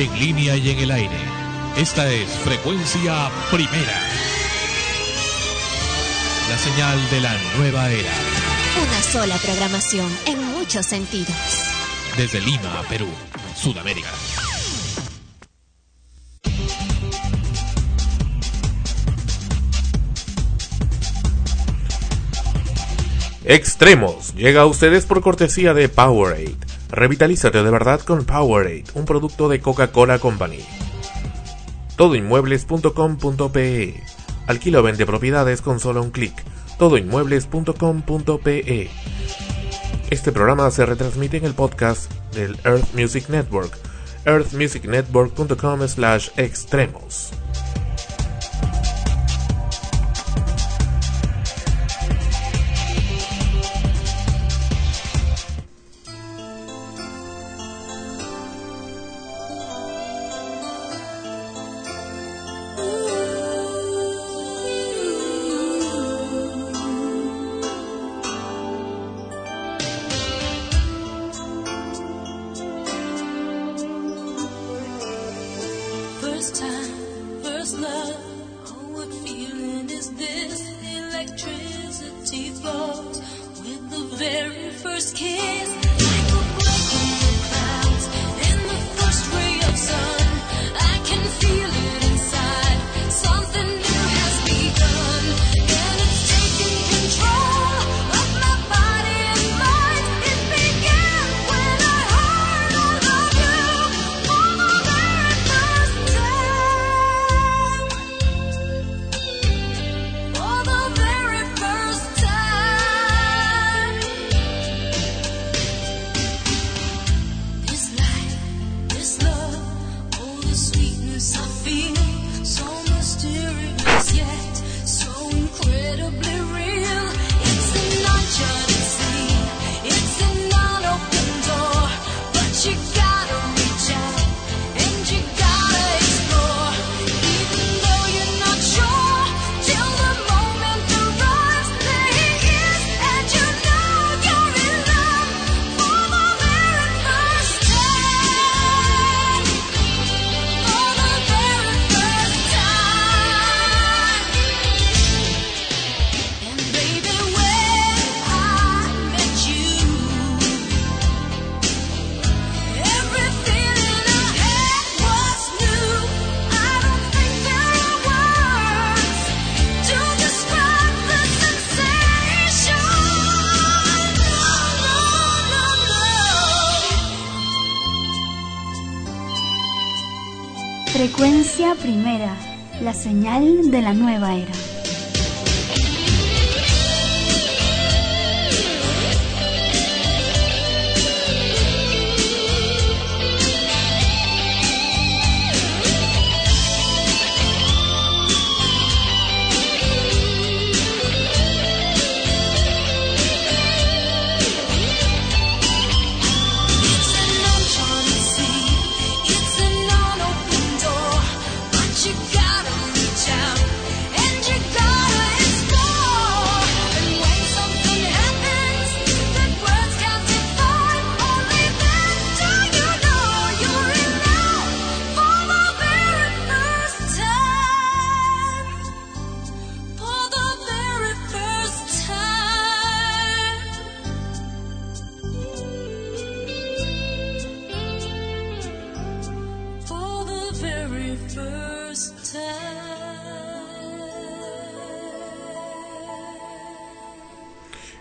en línea y en el aire. Esta es Frecuencia Primera. La señal de la nueva era. Una sola programación en muchos sentidos. Desde Lima, Perú, Sudamérica. Extremos llega a ustedes por cortesía de Powerade. Revitalízate de verdad con Powerade, un producto de Coca-Cola Company. Todoinmuebles.com.pe Alquila o vende propiedades con solo un clic. Todoinmuebles.com.pe Este programa se retransmite en el podcast del Earth Music Network, earthmusicnetwork.com slash extremos.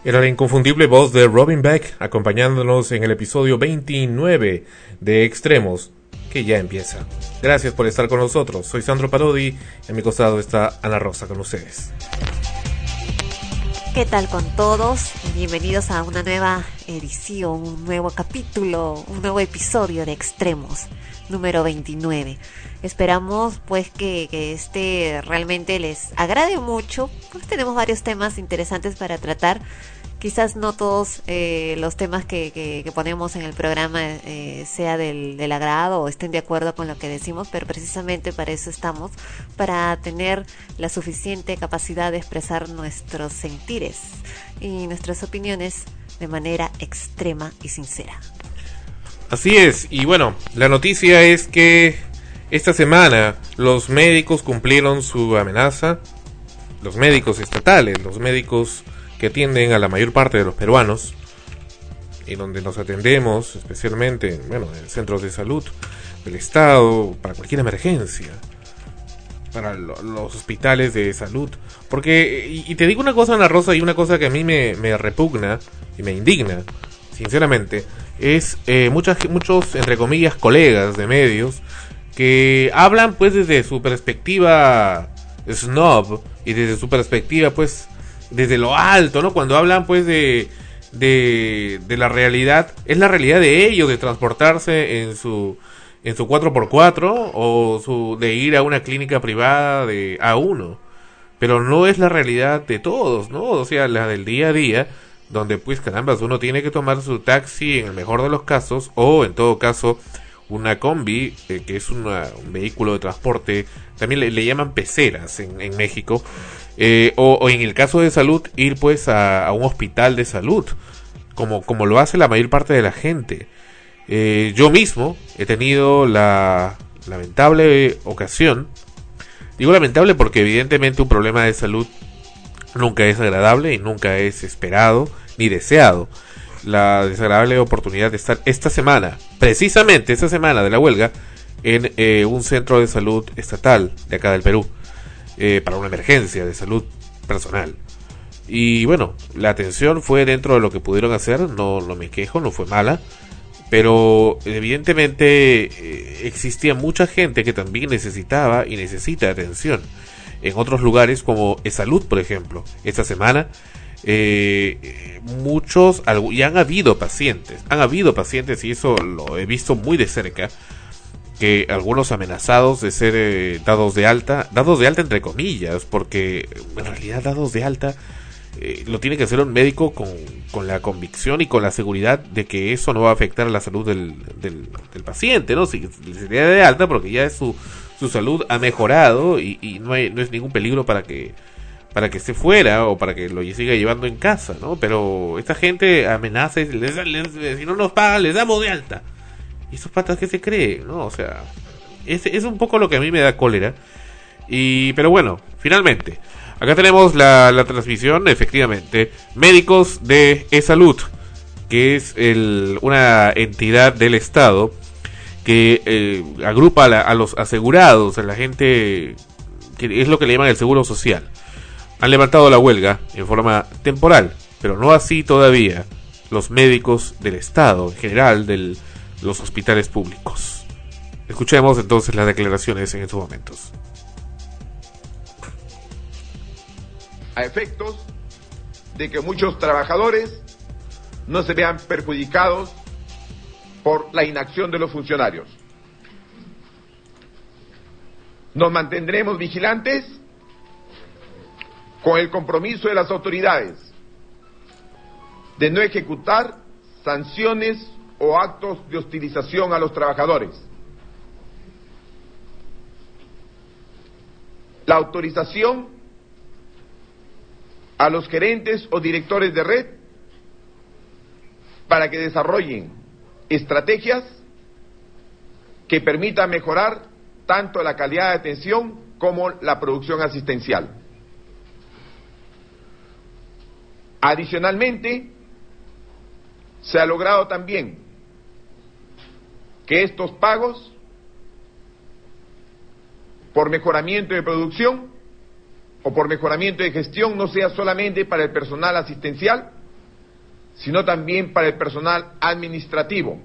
Era la inconfundible voz de Robin Beck acompañándonos en el episodio 29 de Extremos, que ya empieza. Gracias por estar con nosotros. Soy Sandro Parodi a mi costado está Ana Rosa con ustedes. ¿Qué tal con todos? Bienvenidos a una nueva edición, un nuevo capítulo, un nuevo episodio de Extremos, número 29. Esperamos pues que, que este realmente les agrade mucho, pues tenemos varios temas interesantes para tratar quizás no todos eh, los temas que, ponemos en el programa eh, sea del, agrado o estén de acuerdo con lo que decimos, pero precisamente para eso estamos, para tener la suficiente capacidad de expresar nuestros sentires y nuestras opiniones de manera extrema y sincera. Así es, y bueno, la noticia es que esta semana los médicos cumplieron su amenaza, los médicos estatales, los médicos que atienden a la mayor parte de los peruanos, y donde nos atendemos especialmente bueno, en centros de salud del Estado, para cualquier emergencia, para los hospitales de salud. Porque, y, te digo una cosa, Ana Rosa, y una cosa que a mí me, me repugna y me indigna, sinceramente, es eh, muchas, muchos, entre comillas, colegas de medios que hablan pues desde su perspectiva snob y desde su perspectiva pues desde lo alto, ¿no? Cuando hablan pues de, de, la realidad, es la realidad de ellos, de transportarse en su en su 4x4 o su, de ir a una clínica privada de A1. Pero no es la realidad de todos, ¿no? O sea, la del día a día, donde pues caramba, uno tiene que tomar su taxi en el mejor de los casos, o en todo caso, una combi, eh, que es un vehículo de transporte, también le, llaman peceras en, México, eh, o, en el caso de salud, ir pues a, a, un hospital de salud, como, como lo hace la mayor parte de la gente. Eh, yo mismo he tenido la lamentable ocasión, digo lamentable porque evidentemente un problema de salud nunca es agradable y nunca es esperado ni deseado. La desagradable oportunidad de estar esta semana, precisamente esta semana de la huelga, en eh, un centro de salud estatal de acá del Perú, eh, para una emergencia de salud personal. Y bueno, la atención fue dentro de lo que pudieron hacer, no, no me quejo, no fue mala pero evidentemente eh, existía mucha gente que también necesitaba y necesita atención. En otros lugares como Salud, por ejemplo, esta semana eh, muchos y han habido pacientes, han habido pacientes y eso lo he visto muy de cerca que algunos amenazados de ser eh, dados de alta, dados de alta entre comillas, porque en realidad dados de alta eh, lo tiene que hacer un médico con, con, la convicción y con la seguridad de que eso no va a afectar a la salud del, del, paciente, ¿no? Si sería de alta porque ya su, su salud ha mejorado y, y no, hay, no es ningún peligro para que para que esté fuera o para que lo siga llevando en casa, ¿no? Pero esta gente amenaza y les, si no nos pagan les damos de alta. ¿Y esos patas que se creen, no? O sea, es, un poco lo que a mí me da cólera. Y, pero bueno, finalmente, Acá tenemos la, transmisión, efectivamente. Médicos de E-Salud, que es una entidad del Estado que eh, agrupa a, los asegurados, a la gente que es lo que le llaman el seguro social. Han levantado la huelga en forma temporal, pero no así todavía los médicos del Estado en general, de los hospitales públicos. Escuchemos entonces las declaraciones en estos momentos. a efectos de que muchos trabajadores no se vean perjudicados por la inacción de los funcionarios. Nos mantendremos vigilantes con el compromiso de las autoridades de no ejecutar sanciones o actos de hostilización a los trabajadores. La autorización a los gerentes o directores de red para que desarrollen estrategias que permitan mejorar tanto la calidad de atención como la producción asistencial. Adicionalmente, se ha logrado también que estos pagos por mejoramiento de producción o por mejoramiento de gestión no sea solamente para el personal asistencial, sino también para el personal administrativo.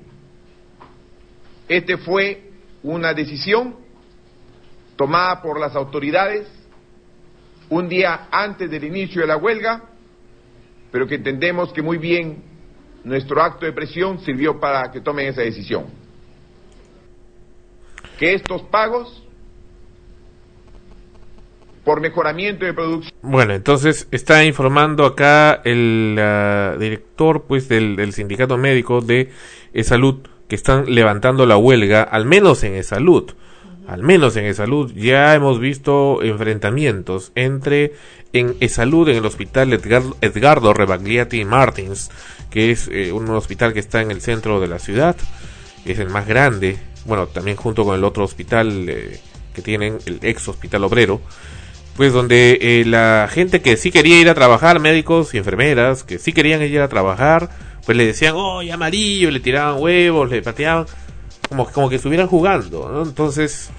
Este fue una decisión tomada por las autoridades un día antes del inicio de la huelga, pero que entendemos que muy bien nuestro acto de presión sirvió para que tomen esa decisión. Que estos pagos por mejoramiento de producción. Bueno, entonces está informando acá el director pues del, sindicato médico de salud que están levantando la huelga, al menos en salud. Al menos en salud ya hemos visto enfrentamientos entre en salud en el hospital Edgardo Rebagliati Martins, que es eh, un hospital que está en el centro de la ciudad, es el más grande, bueno, también junto con el otro hospital eh, que tienen, el ex hospital obrero, pues donde eh, la gente que sí quería ir a trabajar, médicos y enfermeras, que sí querían ir a trabajar, pues le decían, oh, amarillo, le tiraban huevos, le pateaban, como, como que estuvieran jugando. Entonces,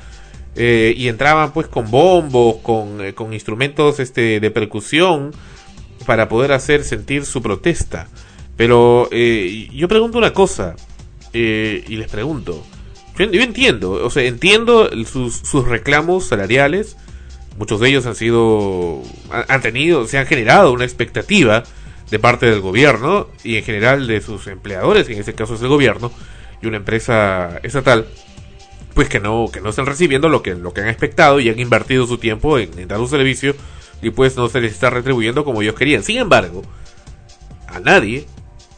eh, y entraban pues con bombos, con, eh, con instrumentos este, de percusión, para poder hacer sentir su protesta. Pero eh, yo pregunto una cosa, y les pregunto, yo, entiendo, o sea, entiendo sus, sus reclamos salariales, muchos de ellos han sido, han tenido, se han generado una expectativa de parte del gobierno y en general de sus empleadores, que en este caso es el gobierno y una empresa estatal, pues que no, que no están recibiendo lo que, lo que han expectado y han invertido su tiempo en, dar un servicio y pues no se les está retribuyendo como ellos querían. Sin embargo, a nadie,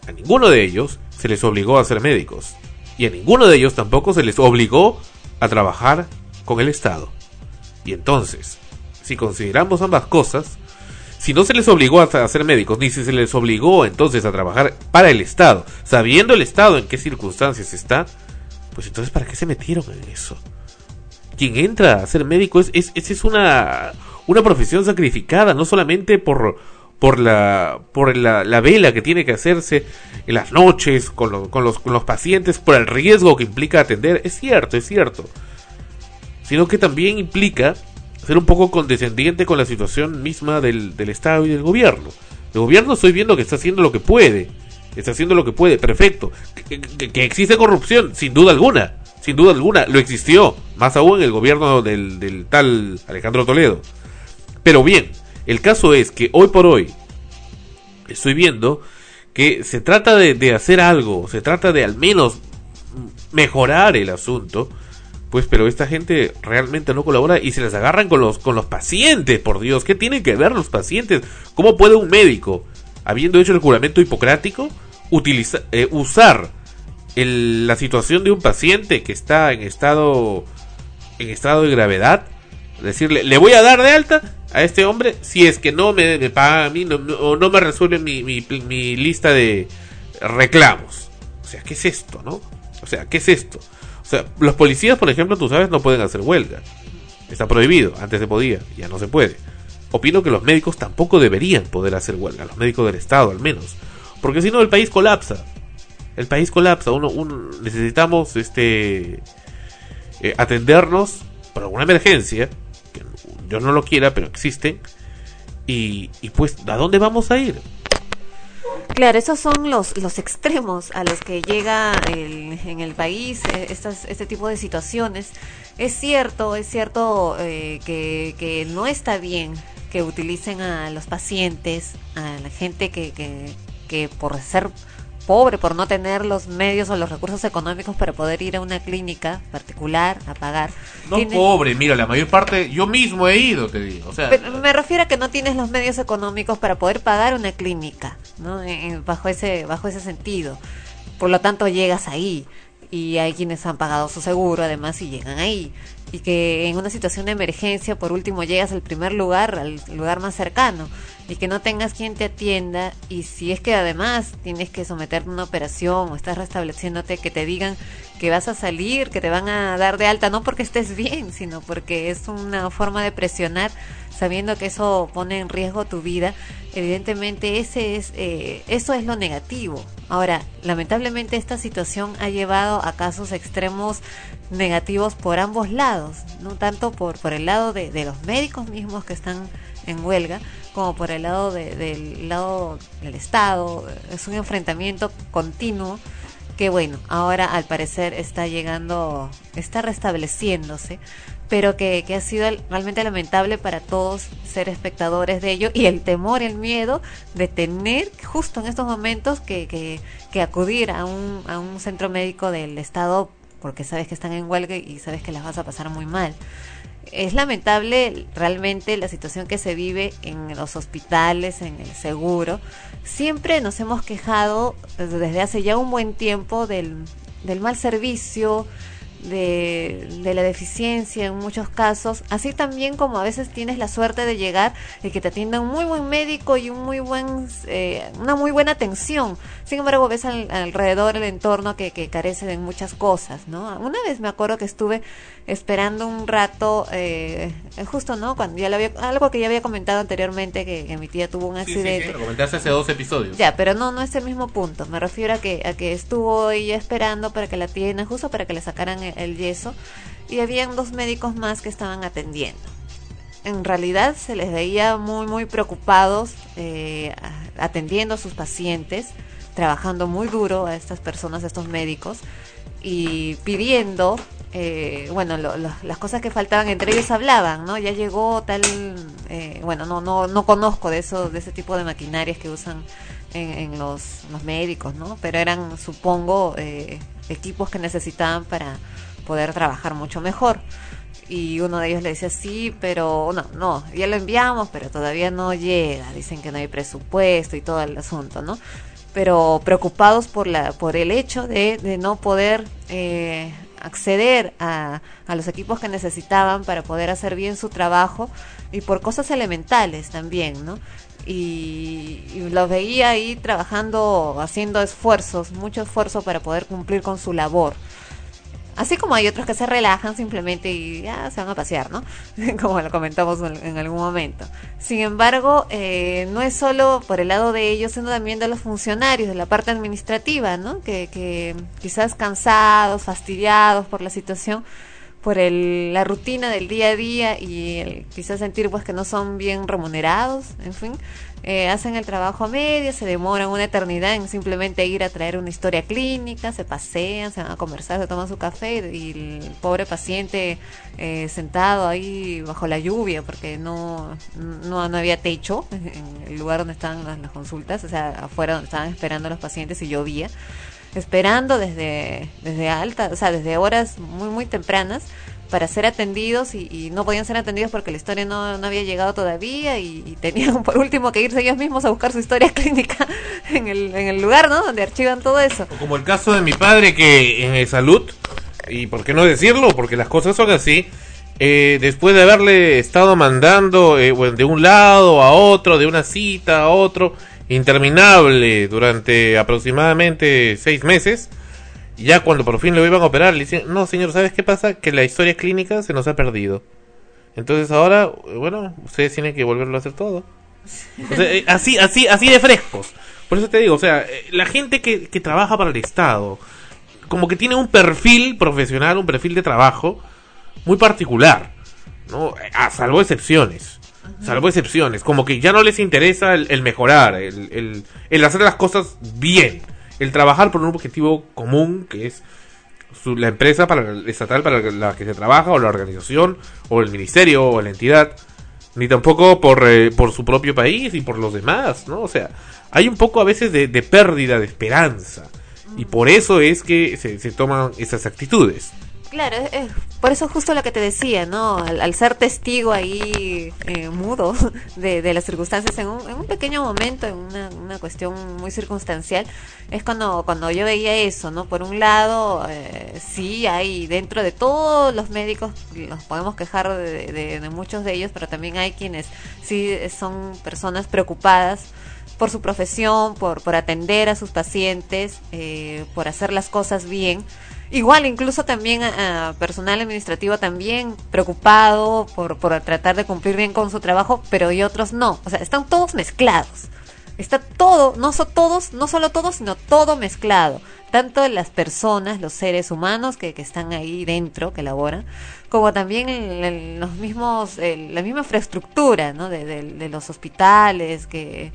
a ninguno de ellos, se les obligó a ser médicos. Y a ninguno de ellos tampoco se les obligó a trabajar con el Estado. Y entonces, si consideramos ambas cosas, si no se les obligó a ser médicos, ni si se les obligó entonces a trabajar para el Estado, sabiendo el Estado en qué circunstancias está, pues entonces ¿para qué se metieron en eso? Quien entra a ser médico es, es, es una, una profesión sacrificada, no solamente por, por la por la, la, vela que tiene que hacerse en las noches con, con, los, con los pacientes, por el riesgo que implica atender, es cierto, es cierto, sino que también implica ser un poco condescendiente con la situación misma del, del Estado y del gobierno. El gobierno estoy viendo que está haciendo lo que puede, está haciendo lo que puede, perfecto. Que, existe corrupción, sin duda alguna, sin duda alguna, lo existió, más aún en el gobierno del, del tal Alejandro Toledo. Pero bien, el caso es que hoy por hoy estoy viendo que se trata de, de hacer algo, se trata de al menos mejorar el asunto pues, pero esta gente realmente no colabora y se les agarran con los, con los pacientes, por Dios. ¿Qué tienen que ver los pacientes? ¿Cómo puede un médico, habiendo hecho el juramento hipocrático, utilizar, eh, usar la situación de un paciente que está en estado, en estado de gravedad? Decirle, le voy a dar de alta a este hombre si es que no me, paga a mí no, o no me resuelve mi, mi, mi lista de reclamos. O sea, ¿qué es esto, no? O sea, ¿qué es esto? O sea, los policías, por ejemplo, tú sabes, no pueden hacer huelga. Está prohibido. Antes se podía, ya no se puede. Opino que los médicos tampoco deberían poder hacer huelga, los médicos del Estado al menos. Porque si no, el país colapsa. El país colapsa. Uno, necesitamos este eh, atendernos por alguna emergencia, que yo no lo quiera, pero existe. Y, y pues, ¿a dónde vamos a ir? Claro, esos son los, los extremos a los que llega el, en el país eh, estas, este tipo de situaciones. Es cierto, es cierto eh, que, que no está bien que utilicen a los pacientes, a la gente que, que, que por ser pobre por no tener los medios o los recursos económicos para poder ir a una clínica particular a pagar. No pobre, mira, la mayor parte, yo mismo he ido, te digo. O sea, me refiero a que no tienes los medios económicos para poder pagar una clínica, ¿no? bajo ese bajo ese sentido. Por lo tanto, llegas ahí y hay quienes han pagado su seguro además y llegan ahí y que en una situación de emergencia por último llegas al primer lugar, al lugar más cercano y que no tengas quien te atienda y si es que además tienes que someterte a una operación o estás restableciéndote que te digan que vas a salir, que te van a dar de alta no porque estés bien, sino porque es una forma de presionar sabiendo que eso pone en riesgo tu vida, evidentemente ese es eh, eso es lo negativo. Ahora, lamentablemente esta situación ha llevado a casos extremos negativos por ambos lados, no tanto por por el lado de, de los médicos mismos que están en huelga, como por el lado del lado del Estado. Es un enfrentamiento continuo que bueno, ahora al parecer está llegando, está restableciéndose, pero que, que, ha sido realmente lamentable para todos ser espectadores de ello y el temor, el miedo de tener justo en estos momentos que, que, que acudir a un, a un centro médico del Estado porque sabes que están en huelga y sabes que las vas a pasar muy mal es lamentable realmente la situación que se vive en los hospitales, en el seguro. Siempre nos hemos quejado desde hace ya un buen tiempo del, del mal servicio, de, la deficiencia en muchos casos, así también como a veces tienes la suerte de llegar y que te atienda un muy buen médico y un muy buen, eh, una muy buena atención. Sin embargo, ves al, alrededor el entorno que, que, carece de muchas cosas, ¿no? Una vez me acuerdo que estuve esperando un rato, eh, justo, ¿no? Cuando ya lo había, algo que ya había comentado anteriormente, que, mi tía tuvo un accidente. Sí, sí, lo comentaste hace dos episodios. Ya, pero no, no es el mismo punto. Me refiero a que, a que estuvo ella esperando para que la atiendan, justo para que le sacaran el yeso y habían dos médicos más que estaban atendiendo. En realidad se les veía muy muy preocupados eh, atendiendo a sus pacientes, trabajando muy duro a estas personas, a estos médicos y pidiendo, eh, bueno, las cosas que faltaban entre ellos hablaban, ¿no? Ya llegó tal, eh, bueno, no no no conozco de eso de ese tipo de maquinarias que usan en, los, los, médicos, ¿no? Pero eran, supongo, equipos que necesitaban para poder trabajar mucho mejor. Y uno de ellos le decía, sí, pero no, no, ya lo enviamos, pero todavía no llega. Dicen que no hay presupuesto y todo el asunto, ¿no? Pero preocupados por, la, por el hecho de, de no poder eh, acceder a, a los equipos que necesitaban para poder hacer bien su trabajo y por cosas elementales también, ¿no? Y, y, los veía ahí trabajando, haciendo esfuerzos, mucho esfuerzo para poder cumplir con su labor. Así como hay otros que se relajan simplemente y ya se van a pasear, ¿no? como lo comentamos en algún momento. Sin embargo, eh, no es solo por el lado de ellos, sino también de los funcionarios, de la parte administrativa, ¿no? Que, que quizás cansados, fastidiados por la situación, por el, la rutina del día a día y el, quizás sentir pues que no son bien remunerados, en fin, eh, hacen el trabajo a media, se demoran una eternidad en simplemente ir a traer una historia clínica, se pasean, se van a conversar, se toman su café y el pobre paciente eh, sentado ahí bajo la lluvia porque no, no, no, había techo en el lugar donde estaban las, consultas, o sea, afuera donde estaban esperando los pacientes y llovía esperando desde, desde alta, o sea, desde horas muy, muy tempranas para ser atendidos y, no podían ser atendidos porque la historia no, había llegado todavía y, tenían por último que irse ellos mismos a buscar su historia clínica en el, lugar, ¿no? Donde archivan todo eso. como el caso de mi padre que en el salud, y por qué no decirlo, porque las cosas son así, eh, después de haberle estado mandando eh, de un lado a otro, de una cita a otro, interminable durante aproximadamente seis meses, ya cuando por fin lo iban a operar, le dicen, no señor, ¿sabes qué pasa? Que la historia clínica se nos ha perdido. Entonces ahora, bueno, ustedes tienen que volverlo a hacer todo. Eh, así, así, así de frescos. Por eso te digo, o sea, eh, la gente que, que trabaja para el Estado, como que tiene un perfil profesional, un perfil de trabajo muy particular, ¿no? A salvo excepciones. Salvo excepciones, como que ya no les interesa el, mejorar, el, el, el hacer las cosas bien el trabajar por un objetivo común que es la empresa para estatal para la que se trabaja o la organización o el ministerio o la entidad ni tampoco por, eh, por su propio país y por los demás, ¿no? O sea, hay un poco a veces de, pérdida de esperanza y por eso es que se, se toman esas actitudes. Claro, es, por eso justo lo que te decía, ¿no? Al, ser testigo ahí eh, mudo de, las circunstancias en un, pequeño momento, en una, cuestión muy circunstancial, es cuando, cuando yo veía eso, ¿no? Por un lado, eh, sí hay dentro de todos los médicos, nos podemos quejar de, muchos de ellos, pero también hay quienes sí son personas preocupadas por su profesión, por, por atender a sus pacientes, eh, por hacer las cosas bien Igual, incluso también a, personal administrativo también preocupado por, por tratar de cumplir bien con su trabajo, pero y otros no. O sea, están todos mezclados. Está todo, no son todos, no solo todos, sino todo mezclado. Tanto las personas, los seres humanos que, que están ahí dentro, que laboran, como también los mismos, la misma infraestructura, ¿no? De, de, los hospitales, que,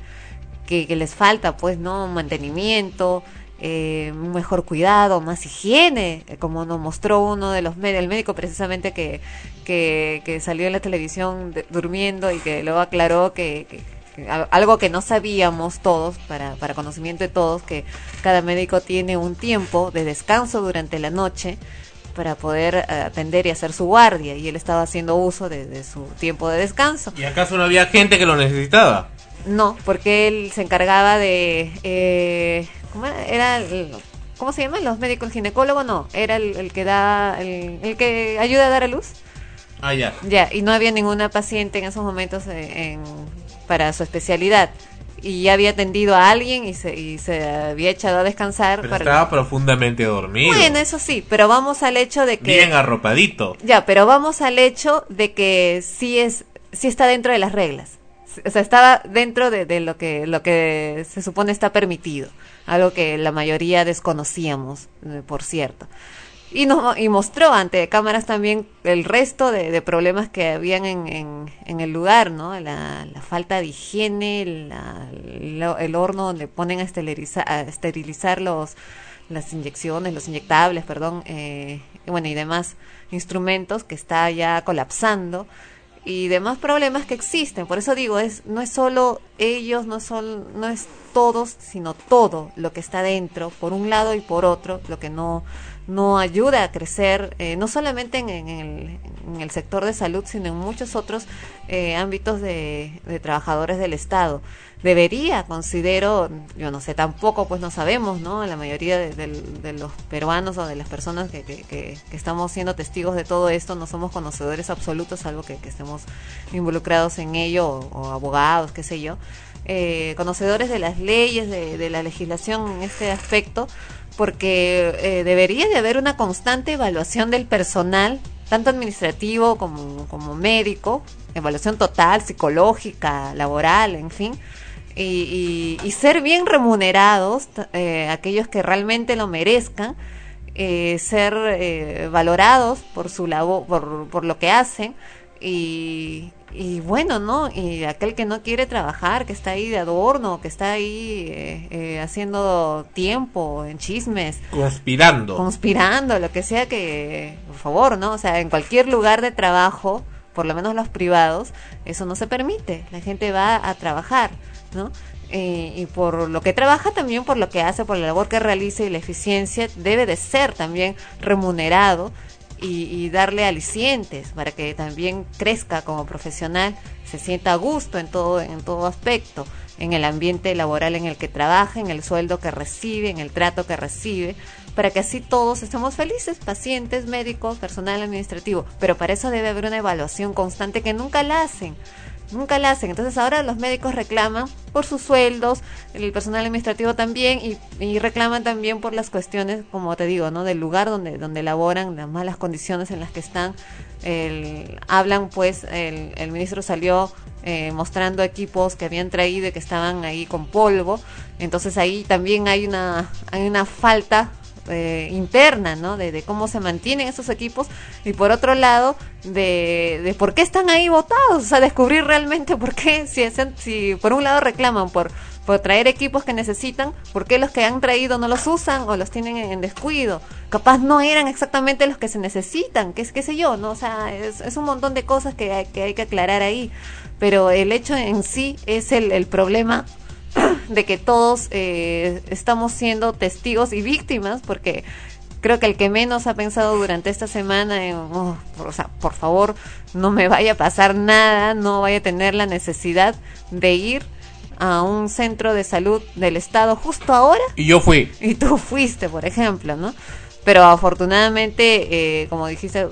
que, que les falta, pues, ¿no? Mantenimiento, eh, mejor cuidado, más higiene, eh, como nos mostró uno de los el médico precisamente que, que, salió en la televisión durmiendo y que luego aclaró que, algo que no sabíamos todos, para, para conocimiento de todos, que cada médico tiene un tiempo de descanso durante la noche para poder eh, atender y hacer su guardia y él estaba haciendo uso de, su tiempo de descanso. ¿Y acaso no había gente que lo necesitaba? No, porque él se encargaba de eh, ¿Cómo era? ¿cómo se llama? Los médicos, el ginecólogo no, era el, el que da, el, el que ayuda a dar a luz. Ah, ya. Ya, y no había ninguna paciente en esos momentos eh, en, para su especialidad. Y ya había atendido a alguien y se, y se había echado a descansar. Pero para- estaba profundamente dormido. Bueno, eso sí, pero vamos al hecho de que... Bien arropadito. Ya, pero vamos al hecho de que sí es, sí está dentro de las reglas. O sea, estaba dentro de, de lo que, lo que se supone está permitido. Algo que la mayoría desconocíamos, eh, por cierto. Y, nos, y mostró ante cámaras también el resto de, de problemas que habían en, en, el lugar, ¿no? La, falta de higiene, la- el horno donde ponen a, a esterilizar los, las inyecciones, los inyectables, perdón, eh, bueno, y demás instrumentos que está ya colapsando y demás problemas que existen. Por eso digo, es no es solo ellos, no son no es todos, sino todo lo que está dentro, por un lado y por otro, lo que no no ayuda a crecer, eh, no solamente en, en el, en el sector de salud, sino en muchos otros eh, ámbitos de, trabajadores del Estado. Debería, considero, yo no sé, tampoco pues no sabemos, ¿no? La mayoría de, los peruanos o de las personas que, que, estamos siendo testigos de todo esto no somos conocedores absolutos, salvo que, que estemos involucrados en ello o, o abogados, qué sé yo. Eh, conocedores de las leyes, de, de la legislación en este aspecto, porque eh, debería de haber una constante evaluación del personal, tanto administrativo como, como médico, evaluación total, psicológica, laboral, en fin, y, y- y ser bien remunerados, eh, aquellos que realmente lo merezcan, eh, ser eh, valorados por su labor, por, por lo que hacen, y, y bueno, ¿no? Y aquel que no quiere trabajar, que está ahí de adorno, que está ahí eh, eh, haciendo tiempo en chismes, Conspirando. conspirando, lo que sea que, por favor, ¿no? O sea, en cualquier lugar de trabajo, por lo menos los privados, eso no se permite. La gente va a trabajar, ¿no? Eh, y por lo que trabaja también por lo que hace, por la labor que realiza y la eficiencia, debe de ser también remunerado y, y darle alicientes para que también crezca como profesional, se sienta a gusto en todo, en todo aspecto, en el ambiente laboral en el que trabaja, en el sueldo que recibe, en el trato que recibe, para que así todos estemos felices, pacientes, médicos, personal administrativo. Pero para eso debe haber una evaluación constante que nunca la hacen. Nunca la hacen. Entonces ahora los médicos reclaman por sus sueldos, el personal administrativo también, y, y reclaman también por las cuestiones, como te digo, ¿no? Del lugar donde, donde laboran, las malas condiciones en las que están. El- hablan, pues, el, el ministro salió eh, mostrando equipos que habían traído y que estaban ahí con polvo. Entonces ahí también hay una, hay una falta eh, interna, ¿no? De, de cómo se mantienen esos equipos y por otro lado de, de por qué están ahí votados, o sea, descubrir realmente por qué, si, si por un lado reclaman por, por traer equipos que necesitan, por qué los que han traído no los usan o los tienen en, en descuido, capaz no eran exactamente los que se necesitan, qué, qué sé yo, ¿no? O sea, es, es un montón de cosas que hay, que hay que aclarar ahí, pero el hecho en sí es el, el problema de que todos eh, estamos siendo testigos y víctimas, porque creo que el que menos ha pensado durante esta semana, en, "Oh, por- o sea, por favor, no me vaya a pasar nada, no vaya a tener la necesidad de ir a un centro de salud del Estado justo ahora Y yo fui. y tú fuiste, por ejemplo, ¿no? Pero afortunadamente, eh, como dijiste,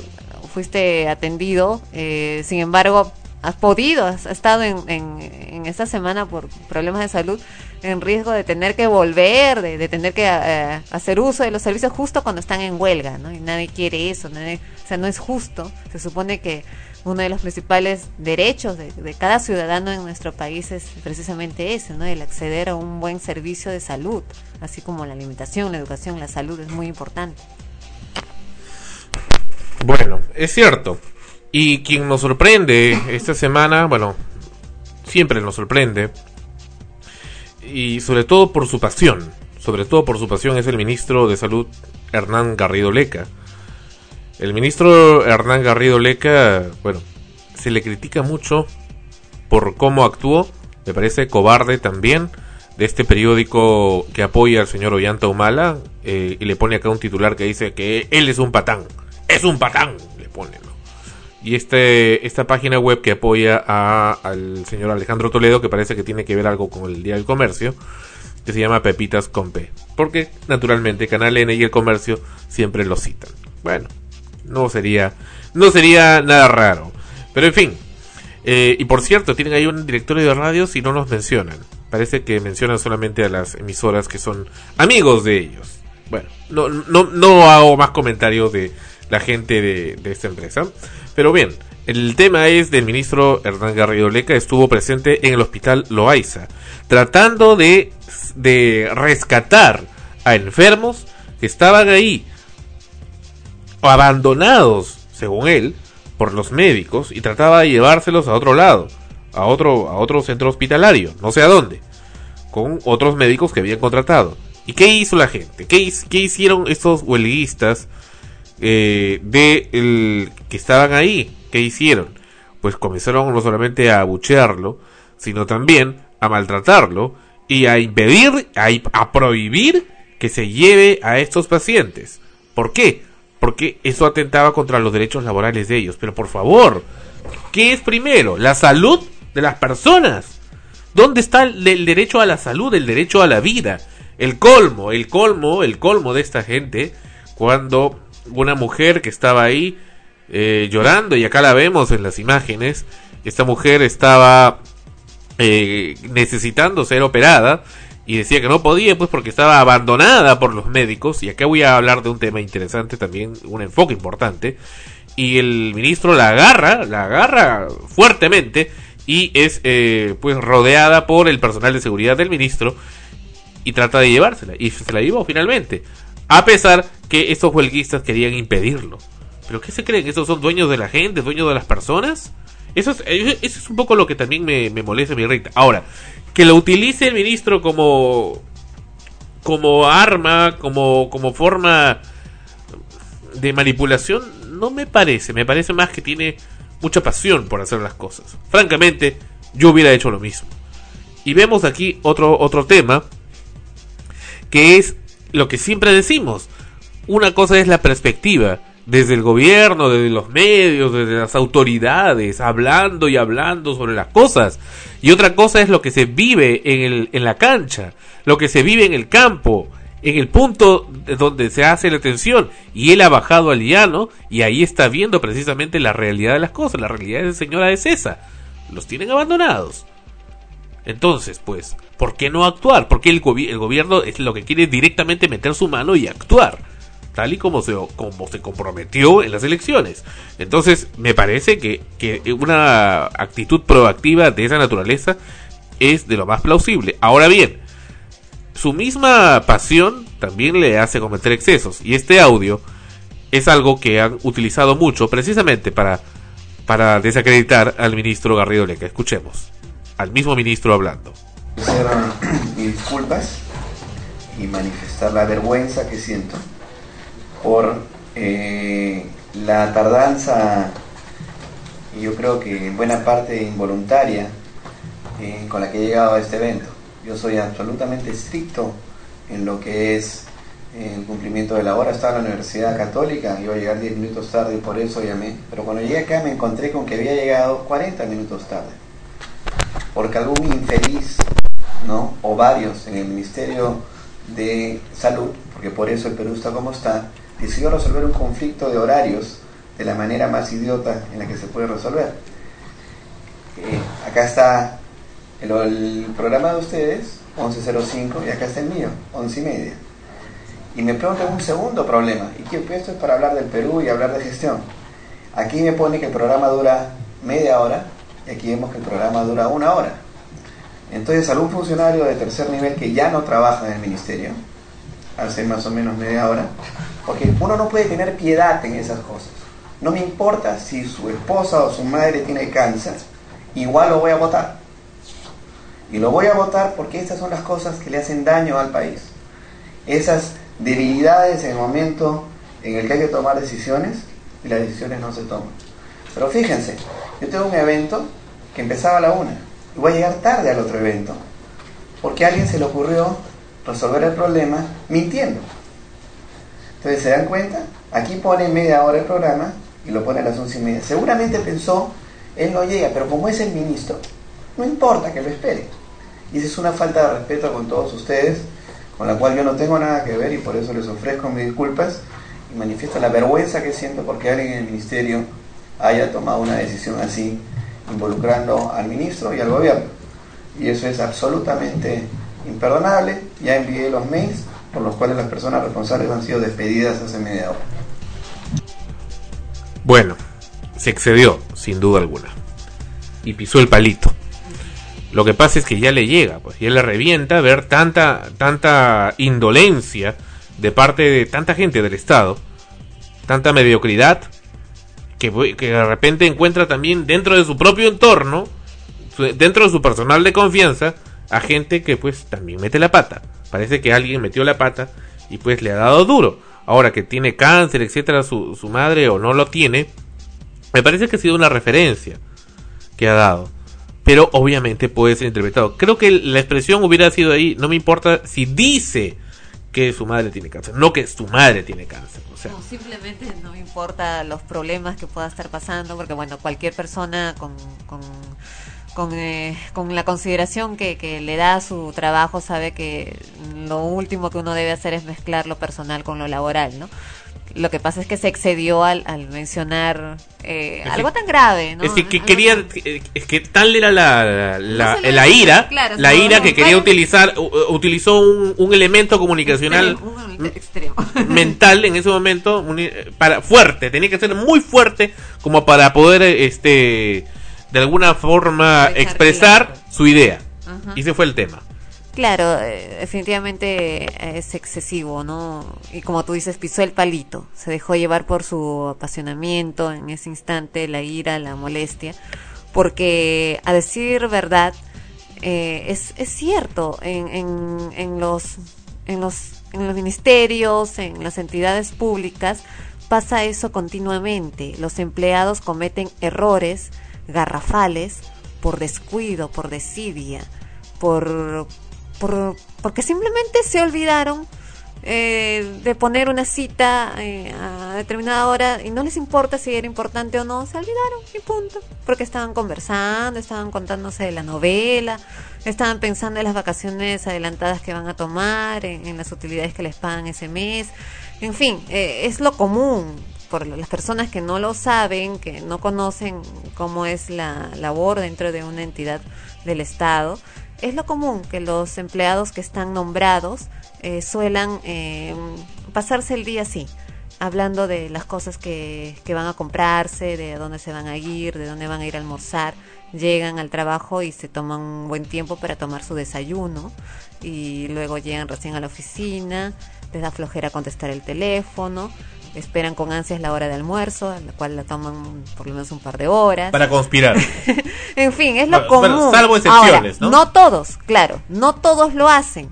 fuiste atendido. eh, sin embargo, has podido, has estado en, en, en esta semana por problemas de salud en riesgo de tener que volver, de, de tener que eh, hacer uso de los servicios justo cuando están en huelga, ¿no? Y nadie quiere eso, o sea, no es justo. Se supone que uno de los principales derechos de, de cada ciudadano en nuestro país es precisamente ese, ¿no? El acceder a un buen servicio de salud, así como la alimentación, la educación, la salud es muy importante. Bueno, es cierto. Y quien nos sorprende esta semana, bueno, siempre nos sorprende. Y sobre todo por su pasión. Sobre todo por su pasión es el ministro de Salud, Hernán Garrido Leca. El ministro Hernán Garrido Leca, bueno, se le critica mucho por cómo actuó. Me parece cobarde también de este periódico que apoya al señor Ollanta Humala eh, y le pone acá un titular que dice que él es un patán. Es un patán, le pone. Y este, esta página web que apoya a- al señor Alejandro Toledo, que parece que tiene que ver algo con el Día del Comercio, que se llama Pepitas con P. Porque naturalmente Canal N y el comercio siempre lo citan. Bueno, no sería, no sería nada raro. Pero en fin. Eh, y por cierto, tienen ahí un directorio de radios y no nos mencionan. Parece que mencionan solamente a las emisoras que son amigos de ellos. Bueno, no, no, no hago más comentarios de la gente de, de esta empresa. Pero bien, el tema es del ministro Hernán Garrido Leca, estuvo presente en el hospital Loaiza, tratando de, de rescatar a enfermos que estaban ahí abandonados, según él, por los médicos y trataba de llevárselos a otro lado, a otro, a otro centro hospitalario, no sé a dónde, con otros médicos que habían contratado. ¿Y qué hizo la gente? ¿Qué, qué hicieron estos huelguistas eh, de el, que estaban ahí? ¿Qué hicieron? Pues comenzaron no solamente a abuchearlo, sino también a maltratarlo y a impedir, a, a prohibir que se lleve a estos pacientes. ¿Por qué? porque eso atentaba contra los derechos laborales de ellos. Pero por favor, ¿qué es primero? ¿La salud de las personas? ¿Dónde está el, derecho a la salud, el derecho a la vida? El colmo, el colmo, el colmo de esta gente, cuando una mujer que estaba ahí eh, llorando, y acá la vemos en las imágenes, esta mujer estaba eh, necesitando ser operada, y decía que no podía pues porque estaba abandonada por los médicos y acá voy a hablar de un tema interesante también un enfoque importante y el ministro la agarra la agarra fuertemente y es eh, pues rodeada por el personal de seguridad del ministro y trata de llevársela y se la llevó finalmente a pesar que estos huelguistas querían impedirlo pero qué se creen esos son dueños de la gente dueños de las personas eso es, es un poco lo que también me, molesta, me irrita. Ahora, que lo utilice el ministro como como arma, como como forma de manipulación, no me parece, me parece más que tiene mucha pasión por hacer las cosas. Francamente, yo hubiera hecho lo mismo. Y vemos aquí otro otro tema que es lo que siempre decimos. Una cosa es la perspectiva desde el gobierno, desde los medios, desde las autoridades, hablando y hablando sobre las cosas. Y otra cosa es lo que se vive en, el, en la cancha, lo que se vive en el campo, en el punto donde se hace la atención. Y él ha bajado al llano y ahí está viendo precisamente la realidad de las cosas. La realidad de señora es esa. Los tienen abandonados. Entonces, pues, ¿por qué no actuar? Porque el, gobierno es lo que quiere directamente meter su mano y actuar tal y como se, como se comprometió en las elecciones. Entonces, me parece que, que una actitud proactiva de esa naturaleza es de lo más plausible. Ahora bien, su misma pasión también le hace cometer excesos. Y este audio es algo que han utilizado mucho precisamente para, para desacreditar al ministro Garrido Leca. Escuchemos al mismo ministro hablando. Disculpas y manifestar la vergüenza que siento por eh, la tardanza, y yo creo que en buena parte involuntaria, eh, con la que he llegado a este evento. Yo soy absolutamente estricto en lo que es eh, el cumplimiento de la hora. Estaba en la Universidad Católica, iba a llegar 10 minutos tarde y por eso llamé. Pero cuando llegué acá me encontré con que había llegado 40 minutos tarde. Porque algún infeliz, ¿no? o varios en el Ministerio de Salud, porque por eso el Perú está como está, decidió resolver un conflicto de horarios de la manera más idiota en la que se puede resolver. Eh, acá está el, programa de ustedes, 11.05, y acá está el mío, 11 y media. Y me preguntan un segundo problema, y que esto es para hablar del Perú y hablar de gestión. Aquí me pone que el programa dura media hora, y aquí vemos que el programa dura una hora. Entonces, algún funcionario de tercer nivel que ya no trabaja en el ministerio, hace más o menos media hora, porque uno no puede tener piedad en esas cosas. No me importa si su esposa o su madre tiene cáncer, igual lo voy a votar. Y lo voy a votar porque estas son las cosas que le hacen daño al país. Esas debilidades en el momento en el que hay que tomar decisiones y las decisiones no se toman. Pero fíjense, yo tengo un evento que empezaba a la una y voy a llegar tarde al otro evento porque a alguien se le ocurrió resolver el problema mintiendo. Entonces, ¿se dan cuenta? Aquí pone media hora el programa y lo pone a las once y media. Seguramente pensó, él no llega, pero como es el ministro, no importa que lo espere. Y esa es una falta de respeto con todos ustedes, con la cual yo no tengo nada que ver y por eso les ofrezco mis disculpas y manifiesto la vergüenza que siento porque alguien en el ministerio haya tomado una decisión así, involucrando al ministro y al gobierno. Y eso es absolutamente imperdonable. Ya envié los mails por los cuales las personas responsables han sido despedidas hace media hora. Bueno, se excedió, sin duda alguna. Y pisó el palito. Lo que pasa es que ya le llega, pues ya le revienta ver tanta, tanta indolencia de parte de tanta gente del Estado, tanta mediocridad, que, que de repente encuentra también dentro de su propio entorno, dentro de su personal de confianza, a gente que pues también mete la pata. Parece que alguien metió la pata y pues le ha dado duro. Ahora que tiene cáncer, etcétera, su, su madre o no lo tiene, me parece que ha sido una referencia que ha dado. Pero obviamente puede ser interpretado. Creo que la expresión hubiera sido ahí, no me importa si dice que su madre tiene cáncer, no que su madre tiene cáncer. No, simplemente no importa los problemas que pueda estar pasando, porque bueno, cualquier persona con, con, con, eh, con la consideración que, que le da a su trabajo sabe que lo último que uno debe hacer es mezclar lo personal con lo laboral, ¿no? Lo que pasa es que se excedió al, al mencionar eh, algo que- tan grave, ¿no? Es que, que quería, tan- es que tal era la, la, No ira, claro, la ira que quería utilizar, utilizó un, un elemento comunicacional extremo, un mental en ese momento un- para fuerte, tenía que ser muy fuerte como para poder este de alguna forma expresar claro. su idea. Ajá. Y ese fue el tema. Claro, eh, definitivamente eh, es excesivo, ¿no? Y como tú dices, pisó el palito, se dejó llevar por su apasionamiento en ese instante, la ira, la molestia, porque a decir verdad, eh, es, es cierto, en, en, en, los, en, los, en los ministerios, en las entidades públicas, pasa eso continuamente. Los empleados cometen errores garrafales por descuido, por desidia, por, por porque simplemente se olvidaron eh, de poner una cita eh, a determinada hora y no les importa si era importante o no, se olvidaron y punto. Porque estaban conversando, estaban contándose de la novela, estaban pensando en las vacaciones adelantadas que van a tomar, en, las utilidades que les pagan ese mes. En fin, eh, es lo común por las personas que no lo saben, que no conocen cómo es la labor dentro de una entidad del Estado, es lo común que los empleados que están nombrados eh, suelan eh, pasarse el día así, hablando de las cosas que, que van a comprarse, de dónde se van a ir, de dónde van a ir a almorzar. Llegan al trabajo y se toman un buen tiempo para tomar su desayuno y luego llegan recién a la oficina, les da flojera contestar el teléfono, esperan con ansias la hora de almuerzo, la cual la toman por lo menos un par de horas. Para conspirar. En fin, es lo Bueno, común. bueno, salvo excepciones, Ahora, ¿no? todos, claro, no todos lo hacen.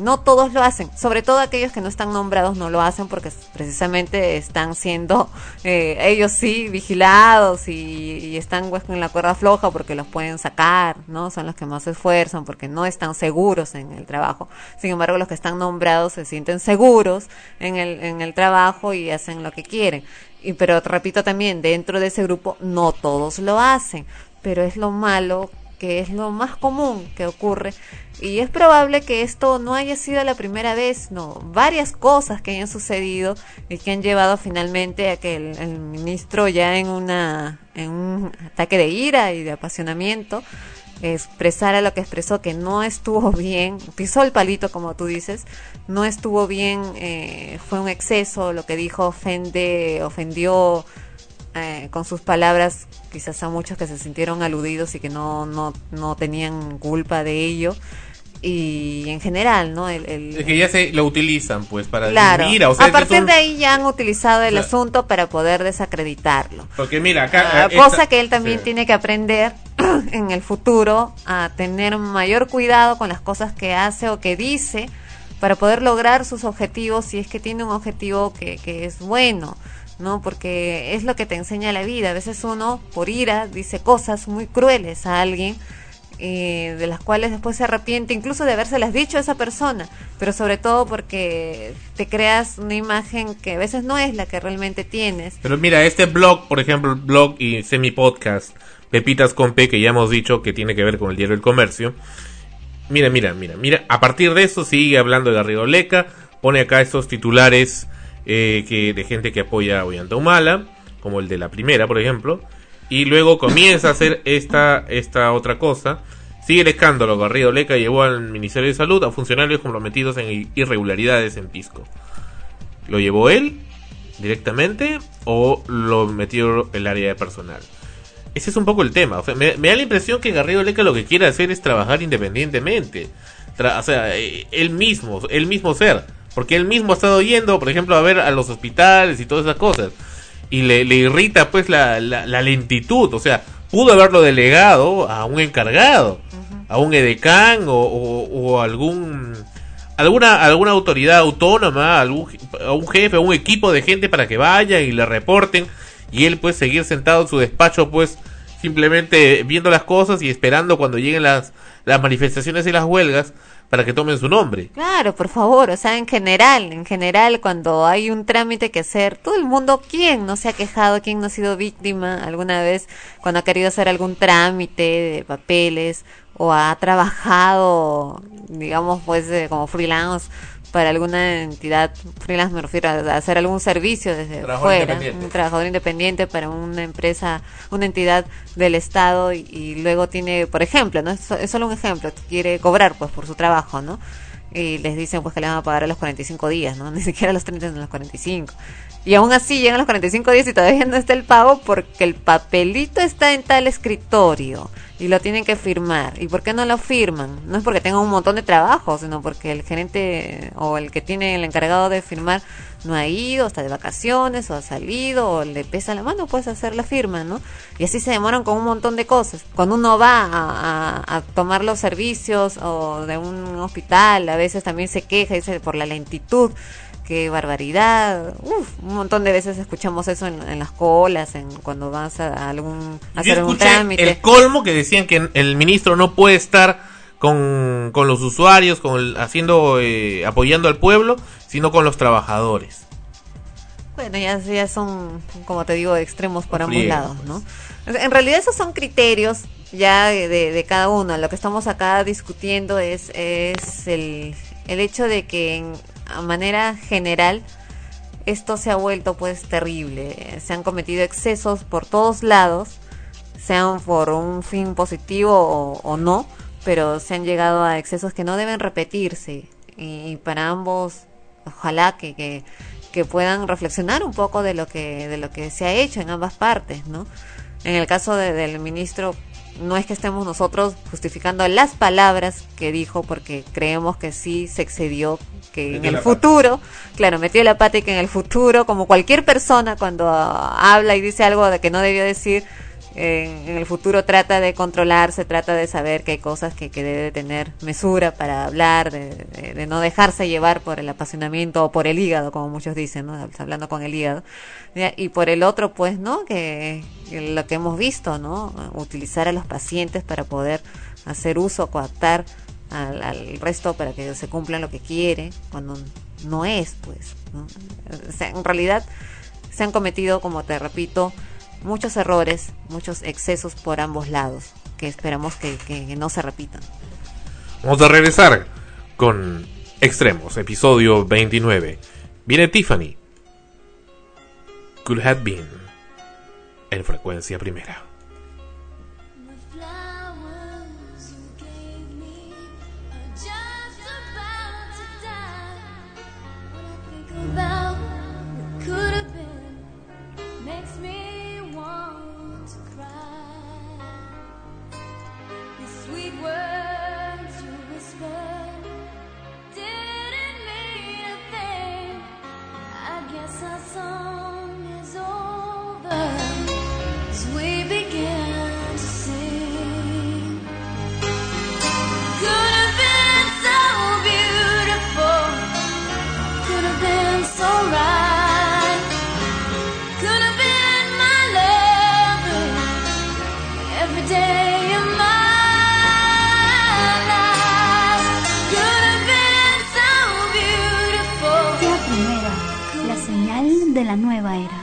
No todos lo hacen, sobre todo aquellos que no están nombrados no lo hacen porque precisamente están siendo eh, ellos sí vigilados y, están pues, con la cuerda floja porque los pueden sacar, ¿no? Son los que más se esfuerzan porque no están seguros en el trabajo. Sin embargo, los que están nombrados se sienten seguros en el, en el trabajo y hacen lo que quieren. Y, pero repito también, dentro de ese grupo no todos lo hacen, pero es lo malo que es lo más común que ocurre y es probable que esto no haya sido la primera vez, no, varias cosas que hayan sucedido y que han llevado finalmente a que el, ministro ya en una en un ataque de ira y de apasionamiento expresara lo que expresó que no estuvo bien, pisó el palito como tú dices, no estuvo bien, eh, fue un exceso, lo que dijo ofende, ofendió eh, con sus palabras quizás a muchos que se sintieron aludidos y que no, no, no tenían culpa de ello. Y en general, ¿no? El, el- Es que ya se lo utilizan pues para claro. decir, mira, o sea, a este es partir un- de ahí ya han utilizado el asunto para poder desacreditarlo. Porque mira, acá Ah, eh, cosa que él también sí. tiene que aprender en el futuro a tener mayor cuidado con las cosas que hace o que dice para poder lograr sus objetivos si es que tiene un objetivo que, que es bueno, ¿no? Porque es lo que te enseña la vida. A veces uno, por ira, dice cosas muy crueles a alguien eh, de las cuales después se arrepiente incluso de habérselas dicho a esa persona, pero sobre todo porque te creas una imagen que a veces no es la que realmente tienes. Pero mira, este blog, por ejemplo, blog y semi podcast, Pepitas con que ya hemos dicho que tiene que ver con el diario El Comercio, Mira, mira, mira, mira. A partir de eso sigue hablando de Garrido Leca. Pone acá estos titulares eh, que, de gente que apoya a Ollanta Humala, como el de la primera, por ejemplo. Y luego comienza a hacer esta, esta otra cosa. Sigue el escándalo. Garrido Leca llevó al Ministerio de Salud a funcionarios comprometidos en irregularidades en Pisco. ¿Lo llevó él directamente o lo metió el área de personal? Ese es un poco el tema. me, da la impresión que Garrido Leca lo que quiere hacer es trabajar independientemente. o sea, eh, él mismo, él mismo ser. Porque él mismo ha estado yendo, por ejemplo, a ver a los hospitales y todas esas cosas. Y le, irrita pues la, la, lentitud. O sea, pudo haberlo delegado a un encargado, a un edecán o, o, algún alguna alguna autoridad autónoma, algún, a un jefe, a un equipo de gente para que vayan y le reporten y él pues seguir sentado en su despacho pues simplemente viendo las cosas y esperando cuando lleguen las, las manifestaciones y las huelgas para que tomen su nombre. Claro, por favor, o sea, en general, en general, cuando hay un trámite que hacer, todo el mundo, ¿quién no se ha quejado, quién no ha sido víctima alguna vez cuando ha querido hacer algún trámite de papeles o ha trabajado, digamos, pues como freelance para alguna entidad freelance me refiero a hacer algún servicio desde fuera, un trabajador independiente para una empresa, una entidad del Estado y, luego tiene, por ejemplo, no es, solo un ejemplo, quiere cobrar pues por su trabajo, ¿no? Y les dicen pues que le van a pagar a los 45 días, ¿no? Ni siquiera a los 30, sino a los 45. Y aún así llegan los 45 días y todavía no está el pago porque el papelito está en tal escritorio y lo tienen que firmar. ¿Y por qué no lo firman? No es porque tengan un montón de trabajo, sino porque el gerente o el que tiene el encargado de firmar no ha ido, está de vacaciones o ha salido o le pesa la mano, puedes hacer la firma, ¿no? Y así se demoran con un montón de cosas. Cuando uno va a, a tomar los servicios o de un hospital, a veces también se queja, dice, por la lentitud qué barbaridad. Uf, un montón de veces escuchamos eso en, las colas, en cuando vas a, algún hacer algún trámite. El colmo que decían que el ministro no puede estar con, con los usuarios, con haciendo eh, apoyando al pueblo, sino con los trabajadores. Bueno, ya, ya son, como te digo, extremos por ambos lados, ¿no? En realidad esos son criterios ya de, de, cada uno. Lo que estamos acá discutiendo es, es el, el hecho de que en, a manera general esto se ha vuelto pues terrible. Se han cometido excesos por todos lados, sean por un fin positivo o, no, pero se han llegado a excesos que no deben repetirse. Y, para ambos, ojalá que, que, que, puedan reflexionar un poco de lo que, de lo que se ha hecho en ambas partes, ¿no? En el caso del ministro no es que estemos nosotros justificando las palabras que dijo porque creemos que sí se excedió que en el futuro, claro, metió la pata y que en el futuro, como cualquier persona cuando habla y dice algo de que no debió decir, en el futuro trata de controlarse, trata de saber que hay cosas que, que debe tener mesura para hablar, de, no dejarse llevar por el apasionamiento o por el hígado, como muchos dicen, ¿no? hablando con el hígado. Y por el otro, pues, ¿no? Que, lo que hemos visto, ¿no? Utilizar a los pacientes para poder hacer uso, coaptar al, al resto para que se cumplan lo que quiere, cuando no es, pues. ¿no? En realidad se han cometido, como te repito, muchos errores, muchos excesos por ambos lados, que esperamos que, no se repitan. Vamos a regresar con Extremos, episodio 29. Viene Tiffany. Could have been en frecuencia primera. La nueva era.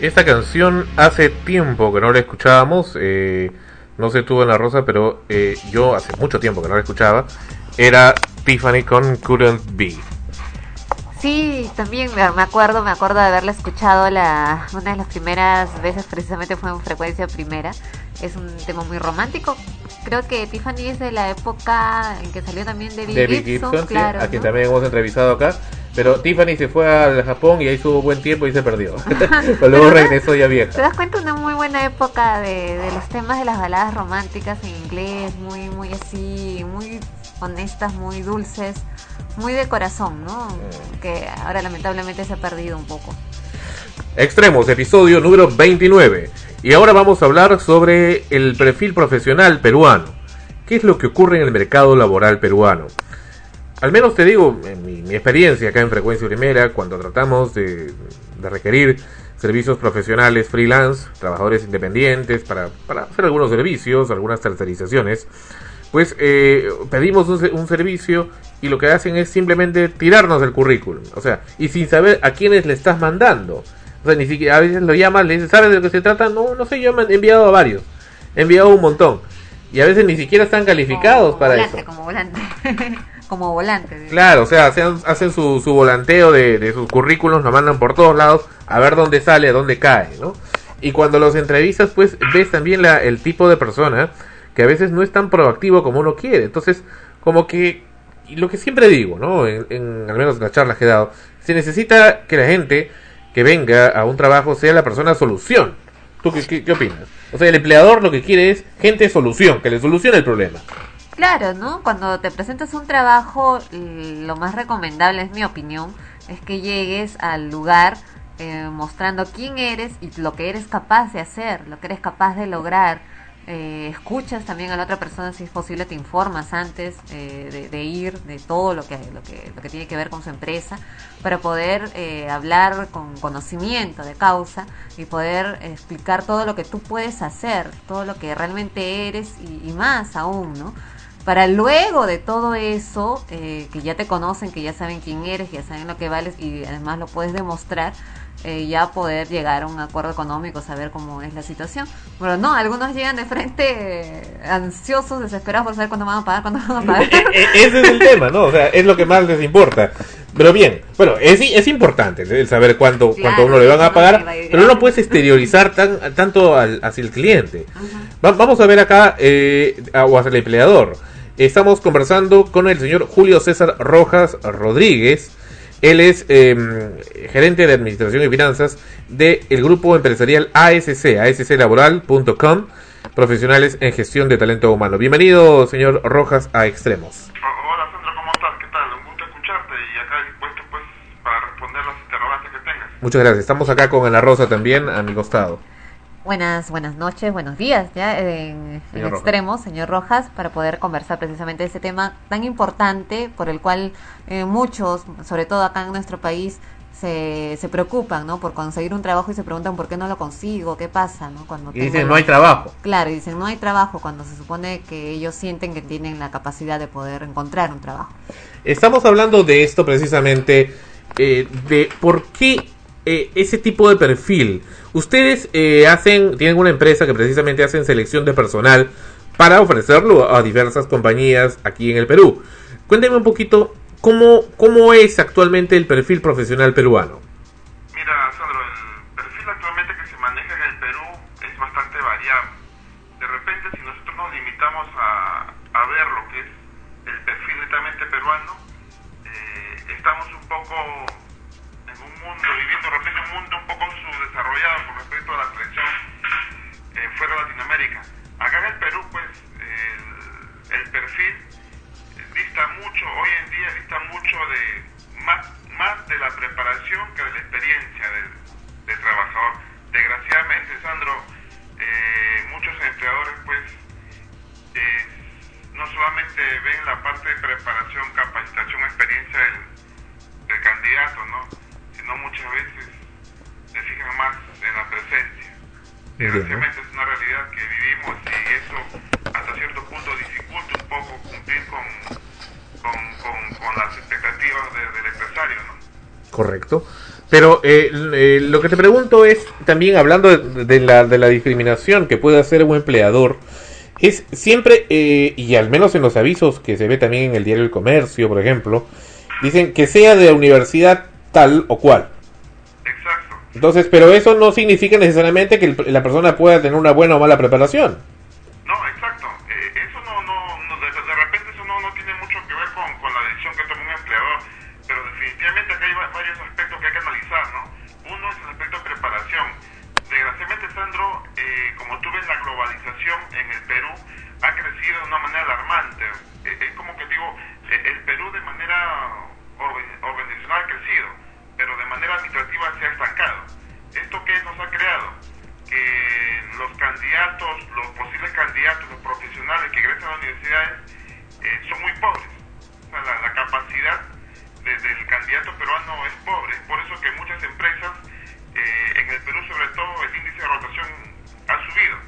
Esta canción hace tiempo que no la escuchábamos. Eh, no sé tú en la rosa, pero eh, yo hace mucho tiempo que no la escuchaba. Era Tiffany con Couldn't Be. Sí, también me acuerdo, me acuerdo de haberla escuchado la, una de las primeras veces, precisamente fue en frecuencia primera. Es un tema muy romántico. Creo que Tiffany es de la época en que salió también David, David Gibson, Gibson, sí, claro. a quien también hemos entrevistado acá. Pero Tiffany se fue al Japón y ahí estuvo buen tiempo y se perdió. pero luego regresó ya ¿Te vieja. das cuenta? Una muy buena época de, de los temas de las baladas románticas en inglés, muy, muy así, muy honestas, muy dulces, muy de corazón, ¿no? Mm. Que ahora lamentablemente se ha perdido un poco. Extremos, episodio número 29. Y ahora vamos a hablar sobre el perfil profesional peruano. ¿Qué es lo que ocurre en el mercado laboral peruano? Al menos te digo, en mi, mi experiencia acá en Frecuencia Primera, cuando tratamos de, de requerir servicios profesionales freelance, trabajadores independientes, para, para hacer algunos servicios, algunas tercerizaciones, pues eh, pedimos un, un servicio y lo que hacen es simplemente tirarnos el currículum. O sea, y sin saber a quiénes le estás mandando. O sea, ni siquiera a veces lo llaman, le dicen, ¿sabes de lo que se trata? No, no sé, yo me he enviado a varios. He enviado un montón. Y a veces ni siquiera están calificados Como para volante, eso. Como volante, como volante. digo. Claro, o sea, hacen, hacen su, su volanteo de, sus currículums, lo mandan por todos lados a ver dónde sale, a dónde cae, ¿no? Y cuando los entrevistas, pues ves también el tipo de persona que a veces no es tan proactivo como uno quiere. Entonces, como que, lo que siempre digo, ¿no? En, en al menos en las charlas que he dado, se necesita que la gente que venga a un trabajo sea la persona solución. ¿Tú qué, qué opinas? O sea, el empleador lo que quiere es gente solución, que le solucione el problema. Claro, ¿no? Cuando te presentas un trabajo, lo más recomendable, es mi opinión, es que llegues al lugar eh, mostrando quién eres y lo que eres capaz de hacer, lo que eres capaz de lograr. Eh, escuchas también a la otra persona si es posible, te informas antes eh, de, ir, de todo lo que, lo, que, lo que tiene que ver con su empresa, para poder eh, hablar con conocimiento de causa y poder explicar todo lo que tú puedes hacer, todo lo que realmente eres y, y más aún, ¿no? Para luego de todo eso, eh, que ya te conocen, que ya saben quién eres, que ya saben lo que vales y además lo puedes demostrar, eh, ya poder llegar a un acuerdo económico, saber cómo es la situación. Pero no, algunos llegan de frente eh, ansiosos, desesperados por saber cuándo van a pagar, cuándo van a pagar. E- e- Ese es el tema, ¿no? O sea, es lo que más les importa. Pero bien, bueno, es, es importante el saber cuánto, Claro, cuánto uno le van a pagar, pero no puedes exteriorizar tan, tanto al- hacia el cliente. Va- vamos a ver acá, eh, a- o hacia el empleador. Estamos conversando con el señor Julio César Rojas Rodríguez. Él es eh, gerente de Administración y Finanzas del grupo empresarial ASC, asclaboral.com, profesionales en gestión de talento humano. Bienvenido, señor Rojas, a Extremos. O- Hola Sandra, ¿cómo estás? ¿Qué tal? Un gusto escucharte y acá dispuesto pues para responder las interrogantes que tengas. Muchas gracias. Estamos acá con Ana Rosa también a mi costado. Buenas, buenas noches, buenos días ya en, en Señor Rojas. extremo, señor Rojas, para poder conversar precisamente de este tema tan importante por el cual eh, muchos, sobre todo acá en nuestro país, se, se preocupan, ¿no? Por conseguir un trabajo y se preguntan por qué no lo consigo, qué pasa, ¿no? Cuando Y dicen, no hay trabajo. Claro, y dicen no hay trabajo cuando se supone que ellos sienten que tienen la capacidad de poder encontrar un trabajo. Estamos hablando de esto precisamente, eh, de por qué eh, ese tipo de perfil. Ustedes eh, hacen, tienen una empresa que precisamente hacen selección de personal para ofrecerlo a diversas compañías aquí en el Perú. Cuénteme un poquito cómo, cómo es actualmente el perfil profesional peruano. Mira, Sandro, el perfil actualmente que se maneja en el Perú es bastante variable. De repente, si nosotros nos limitamos a, a ver lo que es el perfil netamente peruano, eh, estamos un poco mundo, viviendo de repente un mundo un poco subdesarrollado con respecto a la selección eh, fuera de Latinoamérica. Acá en el Perú, pues, el, perfil dista mucho, hoy en día dista mucho de más, más de la preparación que de la experiencia del, del trabajador. Desgraciadamente, Sandro, eh, muchos empleadores pues eh, no solamente ven la parte de preparación, capacitación, experiencia del, del candidato, ¿no? Sino muchas veces se fijan más en la presencia. Desgraciadamente es una realidad que vivimos y eso hasta cierto punto dificulta un poco cumplir con, con, con, con las expectativas de- del empresario, ¿no? Correcto. Pero eh, eh, lo que te pregunto es, también hablando de, de la, de la discriminación que puede hacer un empleador, es siempre, eh, y al menos en los avisos que se ve también en el diario El Comercio, por ejemplo, dicen que sea de la universidad tal o cual. Exacto. Entonces, pero eso no significa necesariamente que el- la persona pueda tener una buena o mala preparación. No, exacto. Eh, eso no, no, no de, de repente eso no, no tiene mucho que ver con, con la decisión que toma un empleador, pero definitivamente acá hay va- varios aspectos que hay que analizar, ¿no? Uno es el aspecto de preparación. Desgraciadamente, Sandro, eh, como tú ves, la globalización en el Perú ha crecido de una manera alarmante. Eh, es como que digo, eh, el Perú de manera organizacional ha crecido, pero de manera administrativa se ha estancado. ¿Esto qué nos ha creado? que los candidatos, los posibles candidatos, los profesionales que ingresan a las universidades eh, son muy pobres. O sea, la, la capacidad de- del candidato peruano es pobre. Es por eso que muchas empresas, eh, en el Perú sobre todo, el índice de rotación ha subido.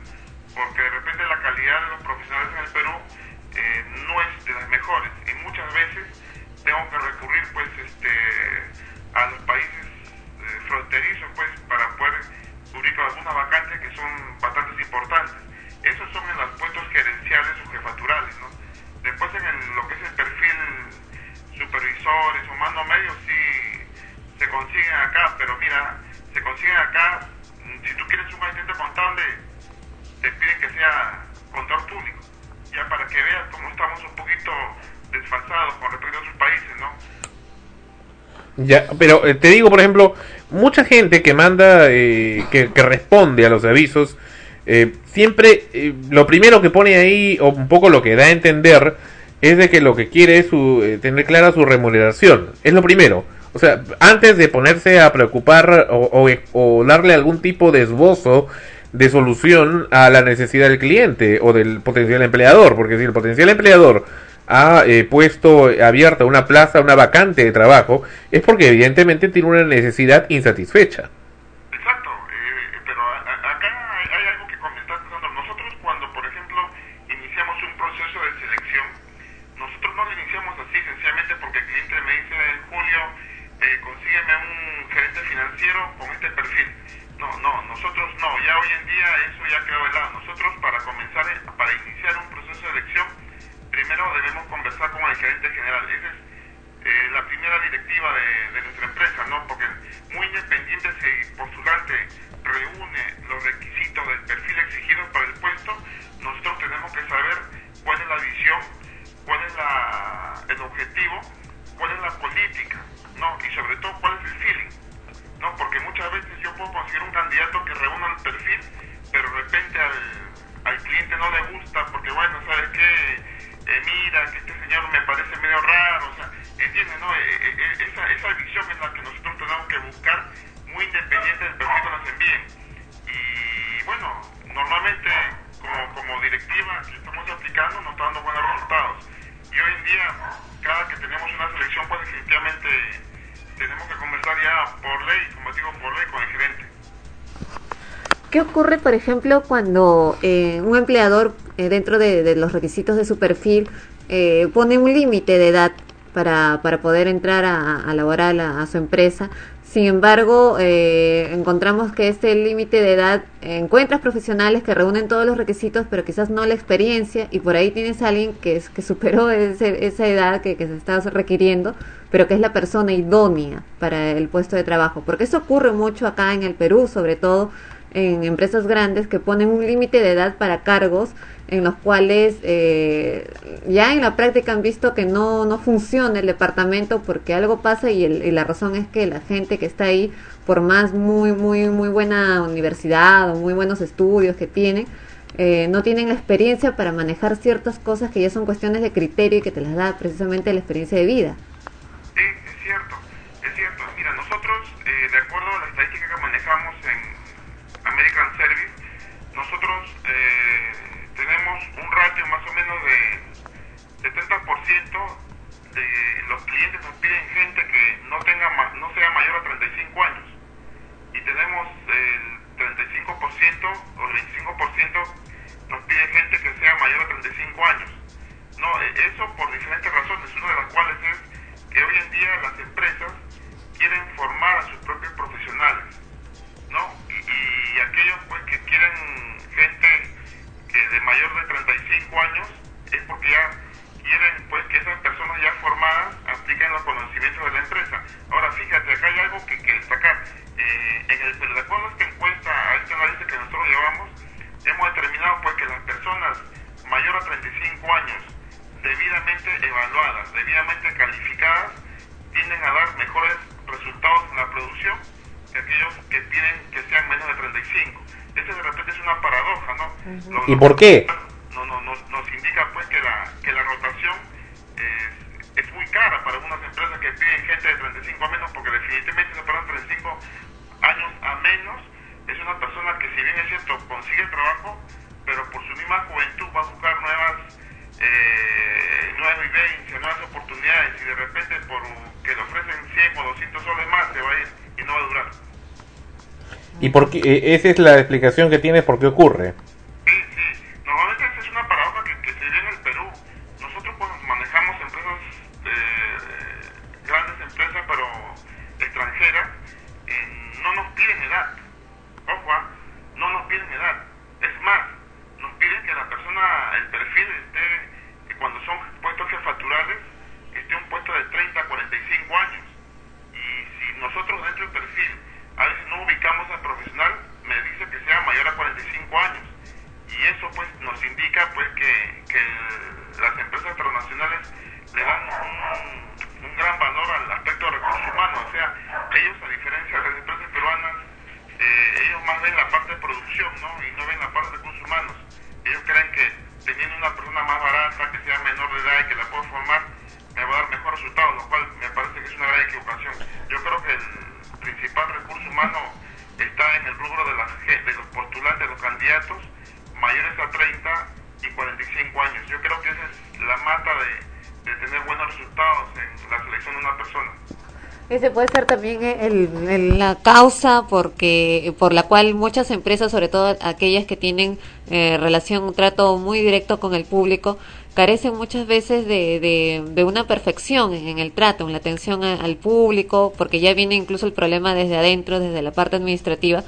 Porque de repente la calidad de los profesionales en el Perú eh, no es de las mejores. Y muchas veces tengo que recurrir pues este a los países eh, fronterizos pues para poder cubrir algunas vacantes que son bastante importantes. Esos son en los puestos gerenciales o jefaturales, ¿no? Después en el- lo que es el perfil supervisores o mando medio sí se consiguen acá, pero mira, se consiguen acá, mm, si tú quieres un asistente contable, te piden que sea contador público, ya para que veas cómo estamos un poquito desfasados con respecto a otros países, ¿no? Ya, pero eh, te digo, por ejemplo, mucha gente que manda, eh, que, que responde a los avisos, eh, siempre eh, lo primero que pone ahí, o un poco lo que da a entender, es de que lo que quiere es su, eh, tener clara su remuneración. Es lo primero. O sea, antes de ponerse a preocupar o, o- o darle algún tipo de esbozo de solución a la necesidad del cliente o del potencial empleador, porque si el potencial empleador ha eh, puesto abierta una plaza, una vacante de trabajo, es porque evidentemente tiene una necesidad insatisfecha. Exacto, eh, pero acá hay, algo que comentar. Nosotros cuando, por ejemplo, iniciamos un proceso de selección, nosotros no lo iniciamos así, sencillamente porque el cliente me dice, Julio, eh, consígueme un gerente financiero con este perfil. No, no, nosotros no, ya hoy en día eso ya quedó de lado. Nosotros para comenzar, para iniciar un proceso de elección, primero debemos conversar con el gerente general. Esa es eh, la primera directiva de, nuestra empresa, ¿no? Porque muy independiente si el postulante reúne los requisitos del perfil exigido para el puesto, nosotros tenemos que saber cuál es la visión, cuál es la, el objetivo, cuál es la política, ¿no? Y sobre todo cuál es el feeling, ¿no? Porque muchas veces yo puedo conseguir un candidato que reúna el perfil, pero de repente al, al cliente no le gusta porque, bueno, ¿sabes qué? Eh, mira, que este señor me parece medio raro, o sea, ¿entiendes? No? Eh, eh, eh, esa, esa visión es la que nosotros tenemos que buscar, muy independiente del perfil que nos envíen. Y bueno, normalmente como, como directiva que estamos aplicando nos está dando buenos resultados. Y hoy en día, cada que tenemos una selección, pues definitivamente tenemos que conversar ya por ley, como digo, por ley con el gerente. ¿Qué ocurre, por ejemplo, cuando eh, un empleador eh, dentro de, los requisitos de su perfil eh, pone un límite de edad para, para poder entrar a, laborar a, a su empresa? Sin embargo, eh, encontramos que este límite de edad encuentras profesionales que reúnen todos los requisitos, pero quizás no la experiencia, y por ahí tienes a alguien que, es, que superó ese- esa edad que, que se está requiriendo, pero que es la persona idónea para el puesto de trabajo. Porque eso ocurre mucho acá en el Perú, sobre todo en empresas grandes que ponen un límite de edad para cargos en los cuales eh, ya en la práctica han visto que no, no funciona el departamento porque algo pasa y, el- y la razón es que la gente que está ahí, por más muy, muy, muy buena universidad o muy buenos estudios que tienen, eh, no tienen la experiencia para manejar ciertas cosas que ya son cuestiones de criterio y que te las da precisamente la experiencia de vida. Sí, es cierto, es cierto. Mira, nosotros, eh, de acuerdo a la estadística que manejamos en American Service, nosotros eh, tenemos un ratio más o menos de 70% de los clientes nos piden gente que no tenga no sea mayor a 35 años y tenemos el 35% o el 25% nos pide gente que sea mayor a 35 años. No, eh, eso por diferentes razones, una de las cuales es que hoy en día las empresas quieren formar a sus propios profesionales, ¿no? Y, aquellos pues que quieren gente de mayor de 35 años es porque ya quieren pues que esas personas ya formadas apliquen los conocimientos de la empresa. Ahora fíjate, acá hay algo que, que destacar. Eh, en el, de acuerdo a esta encuesta, a este análisis que nosotros llevamos, hemos determinado pues que las personas mayor a 35 años, debidamente evaluadas, debidamente calificadas, tienden a dar mejores resultados en la producción que aquellos que tienen que sean menos de 35. Eso de repente es una paradoja, ¿no? ¿Y por qué? No, no, nos, nos indica pues que la, que la rotación es, es muy cara para algunas empresas que piden gente de 35 a menos porque definitivamente persona de 35 años a menos es una persona que si bien es cierto consigue trabajo, pero por su misma juventud va a buscar nuevas eh, nuevas vivencias, nuevas oportunidades y de repente por que le ofrecen 100 o 200 soles más se va a ir y no va a durar. ¿Y por qué? Eh, esa es la explicación que tienes por qué ocurre. Sí, sí. Normalmente esa es una paradoja que, que se vive en el Perú. Nosotros manejamos empresas, grandes empresas, pero extranjeras. no nos piden edad. Ojo, no nos piden edad. Es más, nos piden que la persona, el perfil esté, que cuando son puestos jefaturales, esté un puesto de 30 a 45 años. Y si nosotros dentro del perfil a veces no ubicamos al profesional, me dice que sea mayor a 45 años. Y eso pues nos indica pues que, que las empresas transnacionales le dan un, gran valor al aspecto de recursos humanos. O sea, ellos a diferencia de las empresas peruanas, eh, ellos más ven la parte de producción, ¿no? Y no ven la parte de recursos humanos. Ellos creen que teniendo una persona más barata, que sea menor de edad y que la pueda formar, me va a dar mejores resultados, lo cual me parece que es una gran equivocación. Yo creo que el principal recurso humano está en el rubro de, las, de los postulantes, los candidatos mayores a 30 y 45 años. Yo creo que esa es la mata de, de tener buenos resultados en la selección de una persona. Ese puede ser también el, el, la causa porque por la cual muchas empresas, sobre todo aquellas que tienen eh, relación, un trato muy directo con el público, carecen muchas veces de, de, de una perfección en, el trato, en la atención al público, porque ya viene incluso el problema desde adentro, desde la parte administrativa,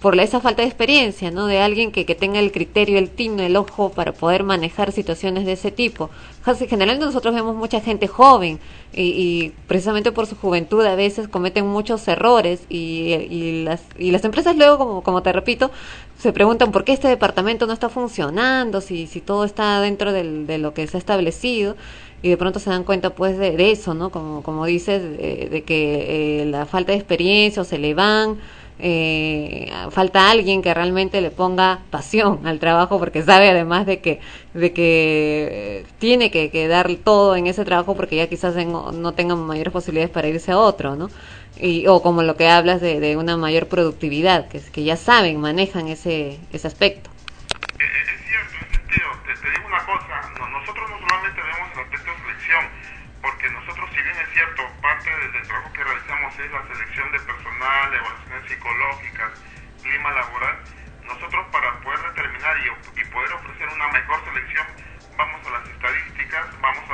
por la, esa falta de experiencia, ¿no? De alguien que, que tenga el criterio, el tino, el ojo para poder manejar situaciones de ese tipo. Generalmente nosotros vemos mucha gente joven y, y precisamente por su juventud a veces cometen muchos errores y, y, las, y las empresas luego, como, como te repito, se preguntan por qué este departamento no está funcionando, si, si todo está dentro del, de lo que se ha establecido y de pronto se dan cuenta pues de, de eso, ¿no? Como, como dices, de, de que eh, la falta de experiencia o se le van eh, falta alguien que realmente le ponga pasión al trabajo porque sabe además de que de que tiene que, que dar todo en ese trabajo porque ya quizás no tengan mayores posibilidades para irse a otro no y, o como lo que hablas de, de una mayor productividad que, que ya saben manejan ese ese aspecto cierto, parte del, trabajo que realizamos es la selección de personal, evaluaciones psicológicas, clima laboral, nosotros para poder determinar y, y poder ofrecer una mejor selección, vamos a las estadísticas, vamos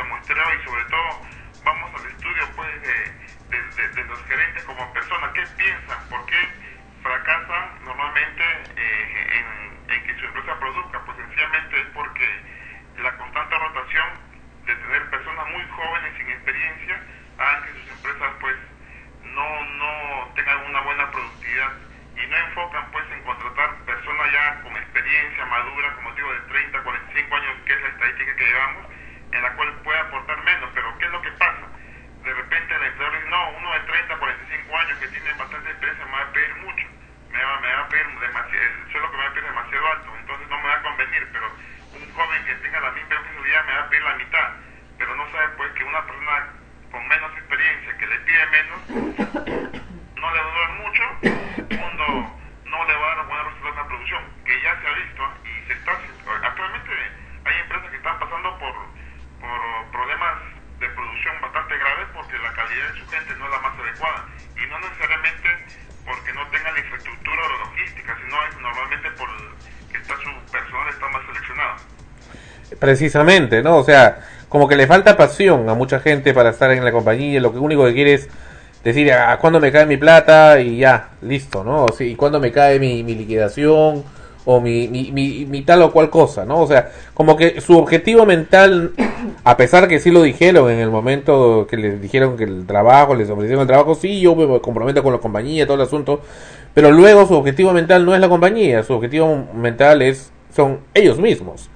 Precisamente, ¿no? O sea, como que le falta pasión a mucha gente para estar en la compañía, lo único que quiere es decir a cuándo me cae mi plata y ya, listo, ¿no? O sea, y cuándo me cae mi, mi liquidación o mi, mi, mi, tal o cual cosa, ¿no? O sea, como que su objetivo mental, a pesar que sí lo dijeron en el momento que les dijeron que el trabajo, les ofrecieron el trabajo, sí, yo me comprometo con la compañía, todo el asunto, pero luego su objetivo mental no es la compañía, su objetivo mental es son ellos mismos.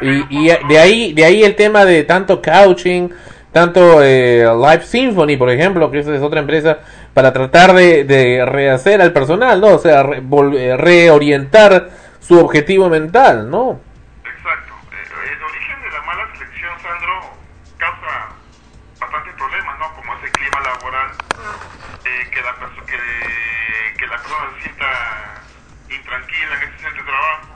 Y, y de ahí de ahí el tema de tanto couching, tanto eh, Live Symphony, por ejemplo, que es otra empresa, para tratar de, de rehacer al personal, ¿no? O sea, eh, reorientar su objetivo mental, ¿no? Exacto. Eh, el origen de la mala selección, Sandro, causa bastantes problemas, ¿no? Como ese clima laboral, que, la que la persona se sienta intranquila en ese centro de trabajo,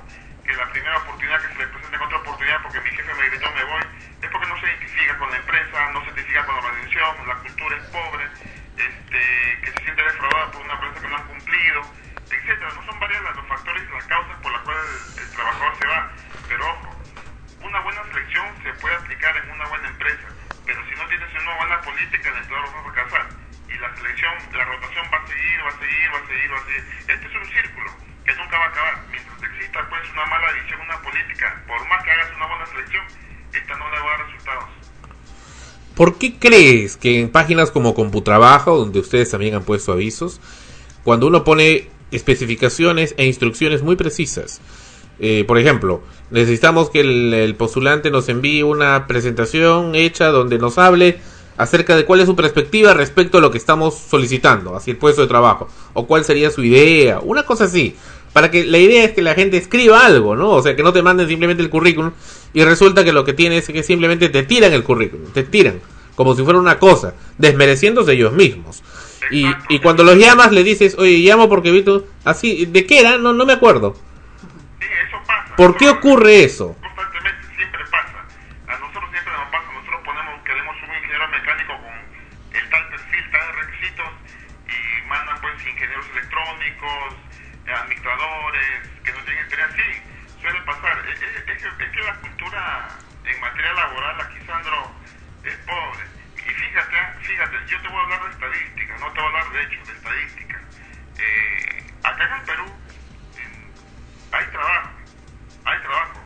que la primera oportunidad que se le presente con otra oportunidad porque mi jefe me gritó me voy, es porque no se identifica con la empresa, no se identifica con la organización, la cultura es pobre, este, que se siente defraudada por una empresa que no ha cumplido, etcétera. No son varios los factores y las causas por las cuales el, trabajador se va. Pero ojo, una buena selección se puede aplicar en una buena empresa, pero si no tienes una buena política, el empleador va a fracasar. Y la selección, la rotación va a seguir, va a seguir, va a seguir, va a seguir. Este es un círculo que nunca va a acabar. Mientras exista pues una mala visión, una política, por más que hagas una buena selección, esta no le va a dar resultados. ¿Por qué crees que en páginas como Computrabajo, donde ustedes también han puesto avisos, cuando uno pone especificaciones e instrucciones muy precisas, eh, por ejemplo, necesitamos que el, postulante nos envíe una presentación hecha donde nos hable acerca de cuál es su perspectiva respecto a lo que estamos solicitando, hacia el puesto de trabajo, o cuál sería su idea, una cosa así. Para que la idea es que la gente escriba algo, ¿no? O sea, que no te manden simplemente el currículum y resulta que lo que tienes es que simplemente te tiran el currículum, te tiran como si fuera una cosa, desmereciéndose ellos mismos. Y, y cuando los llamas le dices, oye, llamo porque vi tu... Así, ¿de qué era? No, no me acuerdo. Sí, eso pasa. ¿Por qué ocurre eso? Administradores, que no tienen experiencia, sí, suele pasar. Es, es, que la cultura en materia laboral aquí, Sandro, es pobre. Y fíjate, fíjate, yo te voy a hablar de estadística, no te voy a hablar de hechos, de estadística. Eh, acá en el Perú hay trabajo, hay trabajo,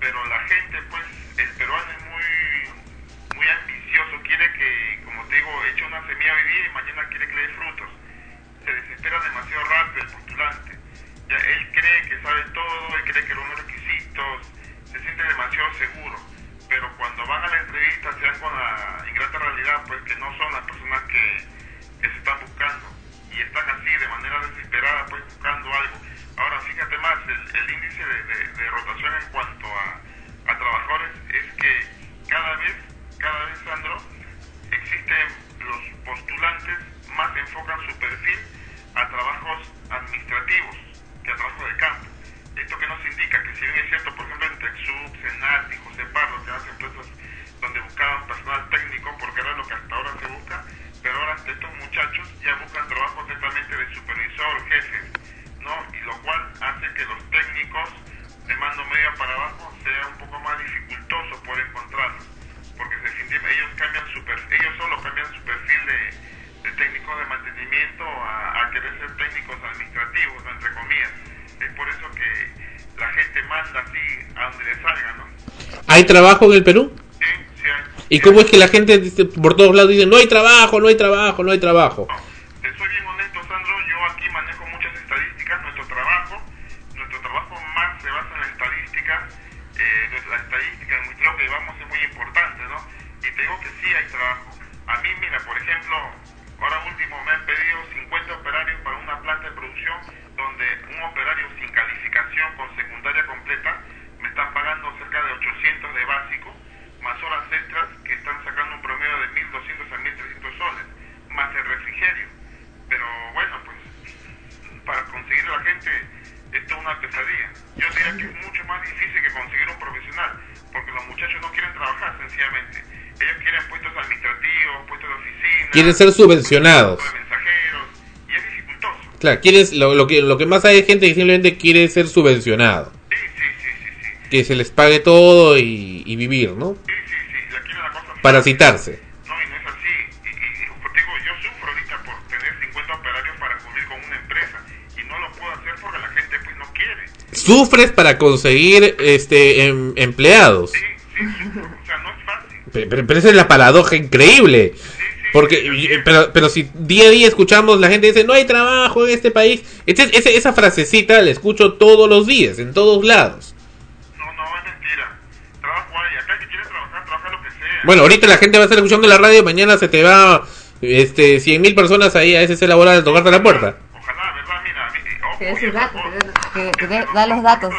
pero la gente, pues, el peruano es muy, muy ambicioso, quiere que, como te digo, eche una semilla hoy día y mañana quiere que le dé frutos. Se desespera demasiado rápido el postulante él cree que sabe todo, él cree que los requisitos, se siente demasiado seguro, pero cuando van a la entrevista se dan con la ingrata realidad, pues que no son las personas que, se están buscando y están así de manera desesperada, pues buscando algo. Ahora, fíjate más, el, índice de, rotación en cuanto a trabajadores es que cada vez, cada vez, Sandro, existen los postulantes más enfocan su perfil a trabajos administrativos que a trabajo de campo. Esto que nos indica que si bien es cierto, por ejemplo, en Texub, Senat y José Pardo, que hacen empresas donde buscaban personal técnico, porque era lo que hasta ahora se busca, pero ahora estos muchachos ya buscan trabajo netamente de supervisor, jefe, ¿no? Y lo cual hace que los técnicos de mando medio para abajo sea un poco más dificultoso poder encontrarlos, porque ellos cambian su ellos solo cambian su perfil de de técnicos de mantenimiento a, querer ser técnicos administrativos, entre comillas. Es por eso que la gente manda así a donde le salga, ¿no? ¿Hay trabajo en el Perú? Sí, sí hay. ¿Y cómo es que la gente por todos lados dice, no hay trabajo, no hay trabajo, no hay trabajo? te soy bien honesto, Sandro, yo aquí manejo muchas estadísticas, nuestro trabajo, nuestro trabajo más se basa en la estadística, la estadística, el muestreo que llevamos es muy importante, ¿no? Y te digo que sí hay trabajo. A mí, mira, por ejemplo, Ahora último me han pedido 50 operarios para una planta de producción donde un operario sin calificación con secundaria completa me están pagando cerca de 800 de básico, más horas extras que están sacando un promedio de 1.200 a 1.300 soles, más el refrigerio. Pero bueno, pues para conseguir a la gente esto es una pesadilla. Yo diría que es mucho más difícil que conseguir un profesional, porque los muchachos no quieren trabajar sencillamente ellos quieren puestos administrativos, puestos de oficina. Quieren ser subvencionados. De mensajeros, y es dificultoso. Claro, quieres, lo, lo, que, lo que más hay es gente que simplemente quiere ser subvencionado. Sí, sí, sí. sí, sí. Que se les pague todo y, y vivir, ¿no? Sí, sí, sí. Aquí la cosa Parasitarse. No, y no es así. Y, y, digo, yo sufro ahorita por tener 50 operarios para cubrir con una empresa. Y no lo puedo hacer porque la gente pues no quiere. Sufres para conseguir este em, empleados. Sí pero, pero- esa es la paradoja increíble. Porque, y- pero, pero si día a día escuchamos la gente dice no hay trabajo en este país, Este- ese- esa frasecita la escucho todos los días, en todos lados. No, no, es mentira. Trabajo hay. Acá el que quiere trabajar, trabaja lo que sea. Bueno, ahorita la gente va a estar escuchando la radio, mañana se te va este cien mil personas ahí a ese laboral a tocarte la puerta. Ojalá, ¿verdad? Mira, mi- ojo, Que que que dé- Este, da los datos.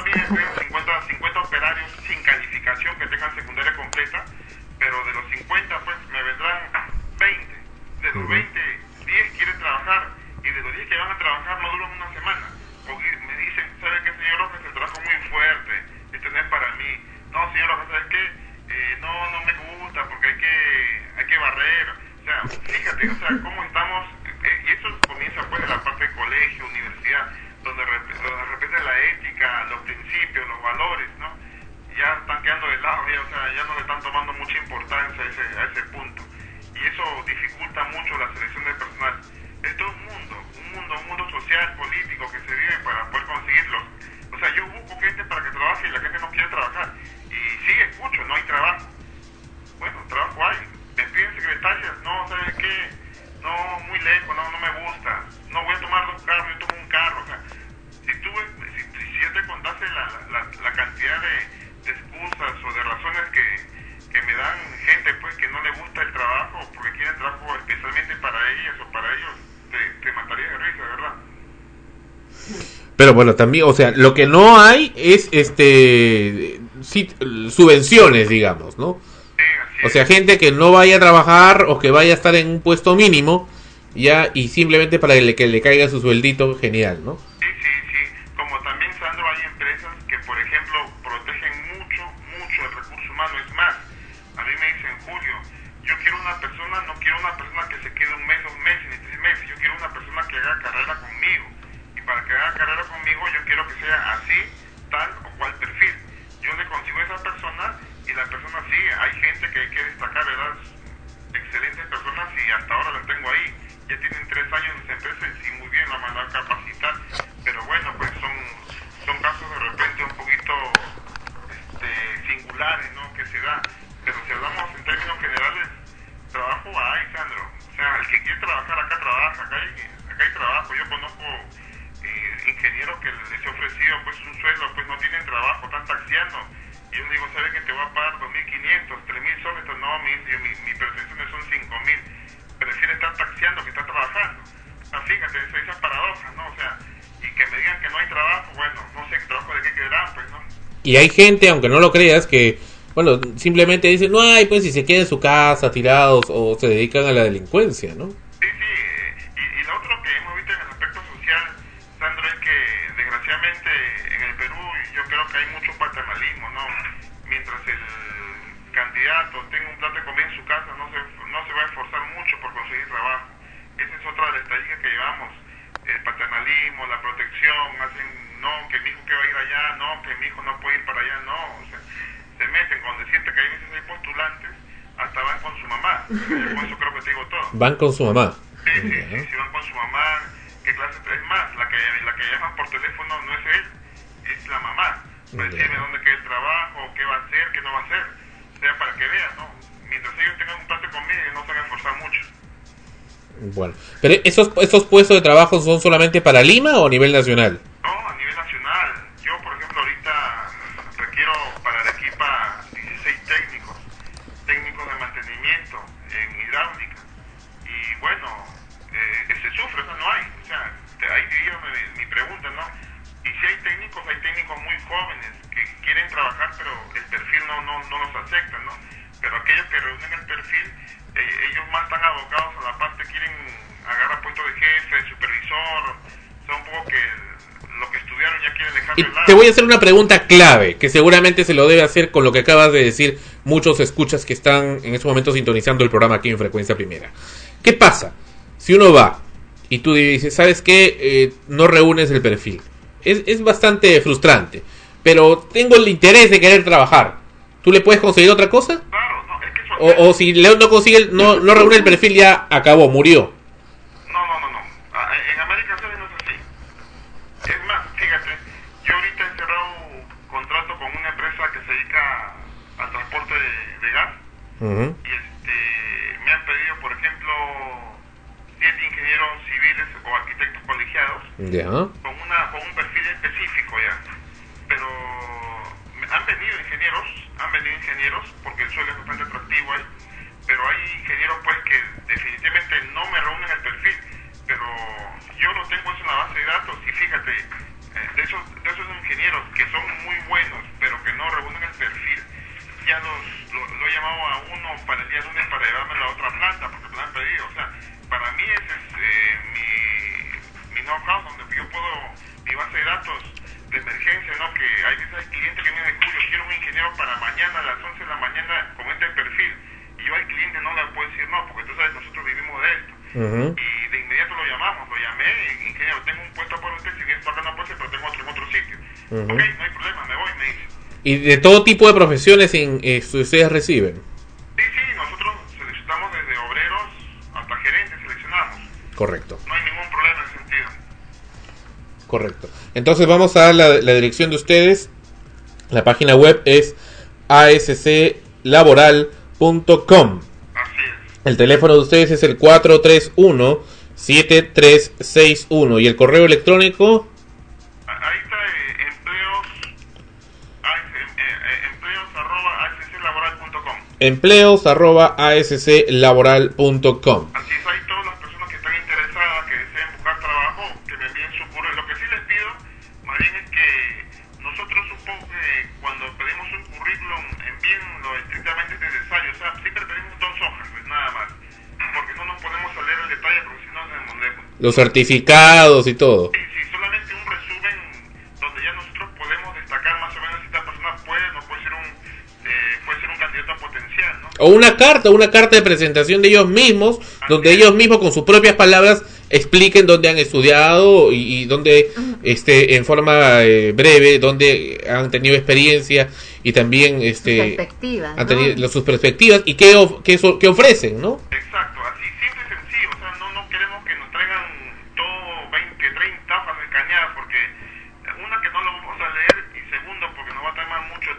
Bueno, también, o sea, lo que no hay es este subvenciones, digamos, ¿no? O sea, gente que no vaya a trabajar o que vaya a estar en un puesto mínimo, ya, y simplemente para que le, que le caiga su sueldito, genial, ¿no? Hay gente, aunque no lo creas, que, bueno, simplemente dicen, no hay, pues si se queda en su casa tirados o se dedican a la delincuencia, ¿no? Van con su mamá. Sí, sí, sí, si van con su mamá, ¿qué clase es más? La que, la que llaman por teléfono no es él, es la mamá. Para decirme dónde queda el trabajo, qué va a hacer, qué no va a hacer. O sea, para que vean, ¿no? Mientras ellos tengan un plato de comida, ellos no se van a esforzar mucho. Bueno, pero esos, esos puestos de trabajo son solamente para Lima o a nivel nacional? No, a nivel nacional. Yo, por ejemplo, ahorita requiero para Arequipa 16 técnicos, técnicos de mantenimiento en hidráulica. Y bueno, eh, se sufre, o sea, no hay. O sea, ahí diría mi, mi pregunta, ¿no? Y si hay técnicos, hay técnicos muy jóvenes que quieren trabajar, pero el perfil no, no, no los acepta, ¿no? Pero aquellos que reúnen el perfil, eh, ellos más están abocados a la parte, quieren agarrar puesto de jefe, de supervisor, son un poco que lo que estudiaron ya quieren dejarlo Y de lado. te voy a hacer una pregunta clave, que seguramente se lo debe hacer con lo que acabas de decir muchos escuchas que están en este momento sintonizando el programa aquí en Frecuencia Primera. ¿Qué pasa? Si uno va y tú dices, ¿sabes qué? Eh, no reúnes el perfil. Es, es, bastante frustrante, pero tengo el interés de querer trabajar. ¿Tú le puedes conseguir otra cosa? Claro, no, o, si León no consigue, no, no reúne el perfil, ya acabó, murió. No, no, no, no. Ah, eh, en América no es así. Es más, fíjate, yo ahorita he cerrado un contrato con una empresa que se dedica al transporte de, gas. Y este, me han pedido, por ejemplo, ingenieros civiles o arquitectos colegiados Ya. con, una, con un perfil específico ya. Pero han venido ingenieros, han venido ingenieros, porque el suelo es bastante atractivo ahí, pero hay ingenieros pues que definitivamente no me reúnen el perfil, pero yo lo tengo eso en la base de datos y fíjate, eh, de esos, de esos ingenieros que son muy buenos, pero que no reúnen el perfil, ya los, lo, lo he llamado a uno para el día lunes para llevármelo a otra planta, porque me lo han pedido. O sea, para mí ese es eh, mi, mi know-how, donde yo puedo, mi base de datos de emergencia, ¿no? Que hay veces hay clientes que me dicen, Julio, quiero un ingeniero para mañana a las 11 de la mañana con este perfil. Y yo al cliente no le puedo decir no, porque tú sabes, nosotros vivimos de esto. Y de inmediato lo llamamos, lo llamé, ingeniero, tengo un puesto para usted, si bien esto acá no puede ser, pero tengo otro en otro sitio. Ujú. Ok, no hay problema, me voy, me dice. Y de todo tipo de profesiones en, eh, ustedes reciben. Sí, sí, Correcto, No hay ningún problema en ese sentido. correcto. Entonces vamos a dar la, la dirección de ustedes. La página web es asclaboral.com. Así es. El teléfono de ustedes es el 431-7361. Y el correo electrónico, Ahí está eh, empleos, ah, eh, eh, empleos arroba acclaboral.com. empleos arroba asclaboral.com. Así es, ahí Los certificados y todo. Sí, sí, solamente un resumen donde ya nosotros podemos destacar más o menos si esta persona puede o no puede ser un, eh, puede ser un candidato potencial, ¿no? O una carta, una carta de presentación de ellos mismos, donde ellos mismos con sus propias palabras expliquen dónde han estudiado y, y dónde, este, en forma eh, breve, dónde han tenido experiencia y también, este, perspectivas, han ¿no? tenido sus perspectivas y qué, of- qué, so- qué ofrecen, ¿no? Exacto, así simple y sencillo, o sea, no, no queremos que nos traigan todo 20, 30 hojas escaneadas porque una que no lo vamos a leer y segundo porque nos va a tomar mucho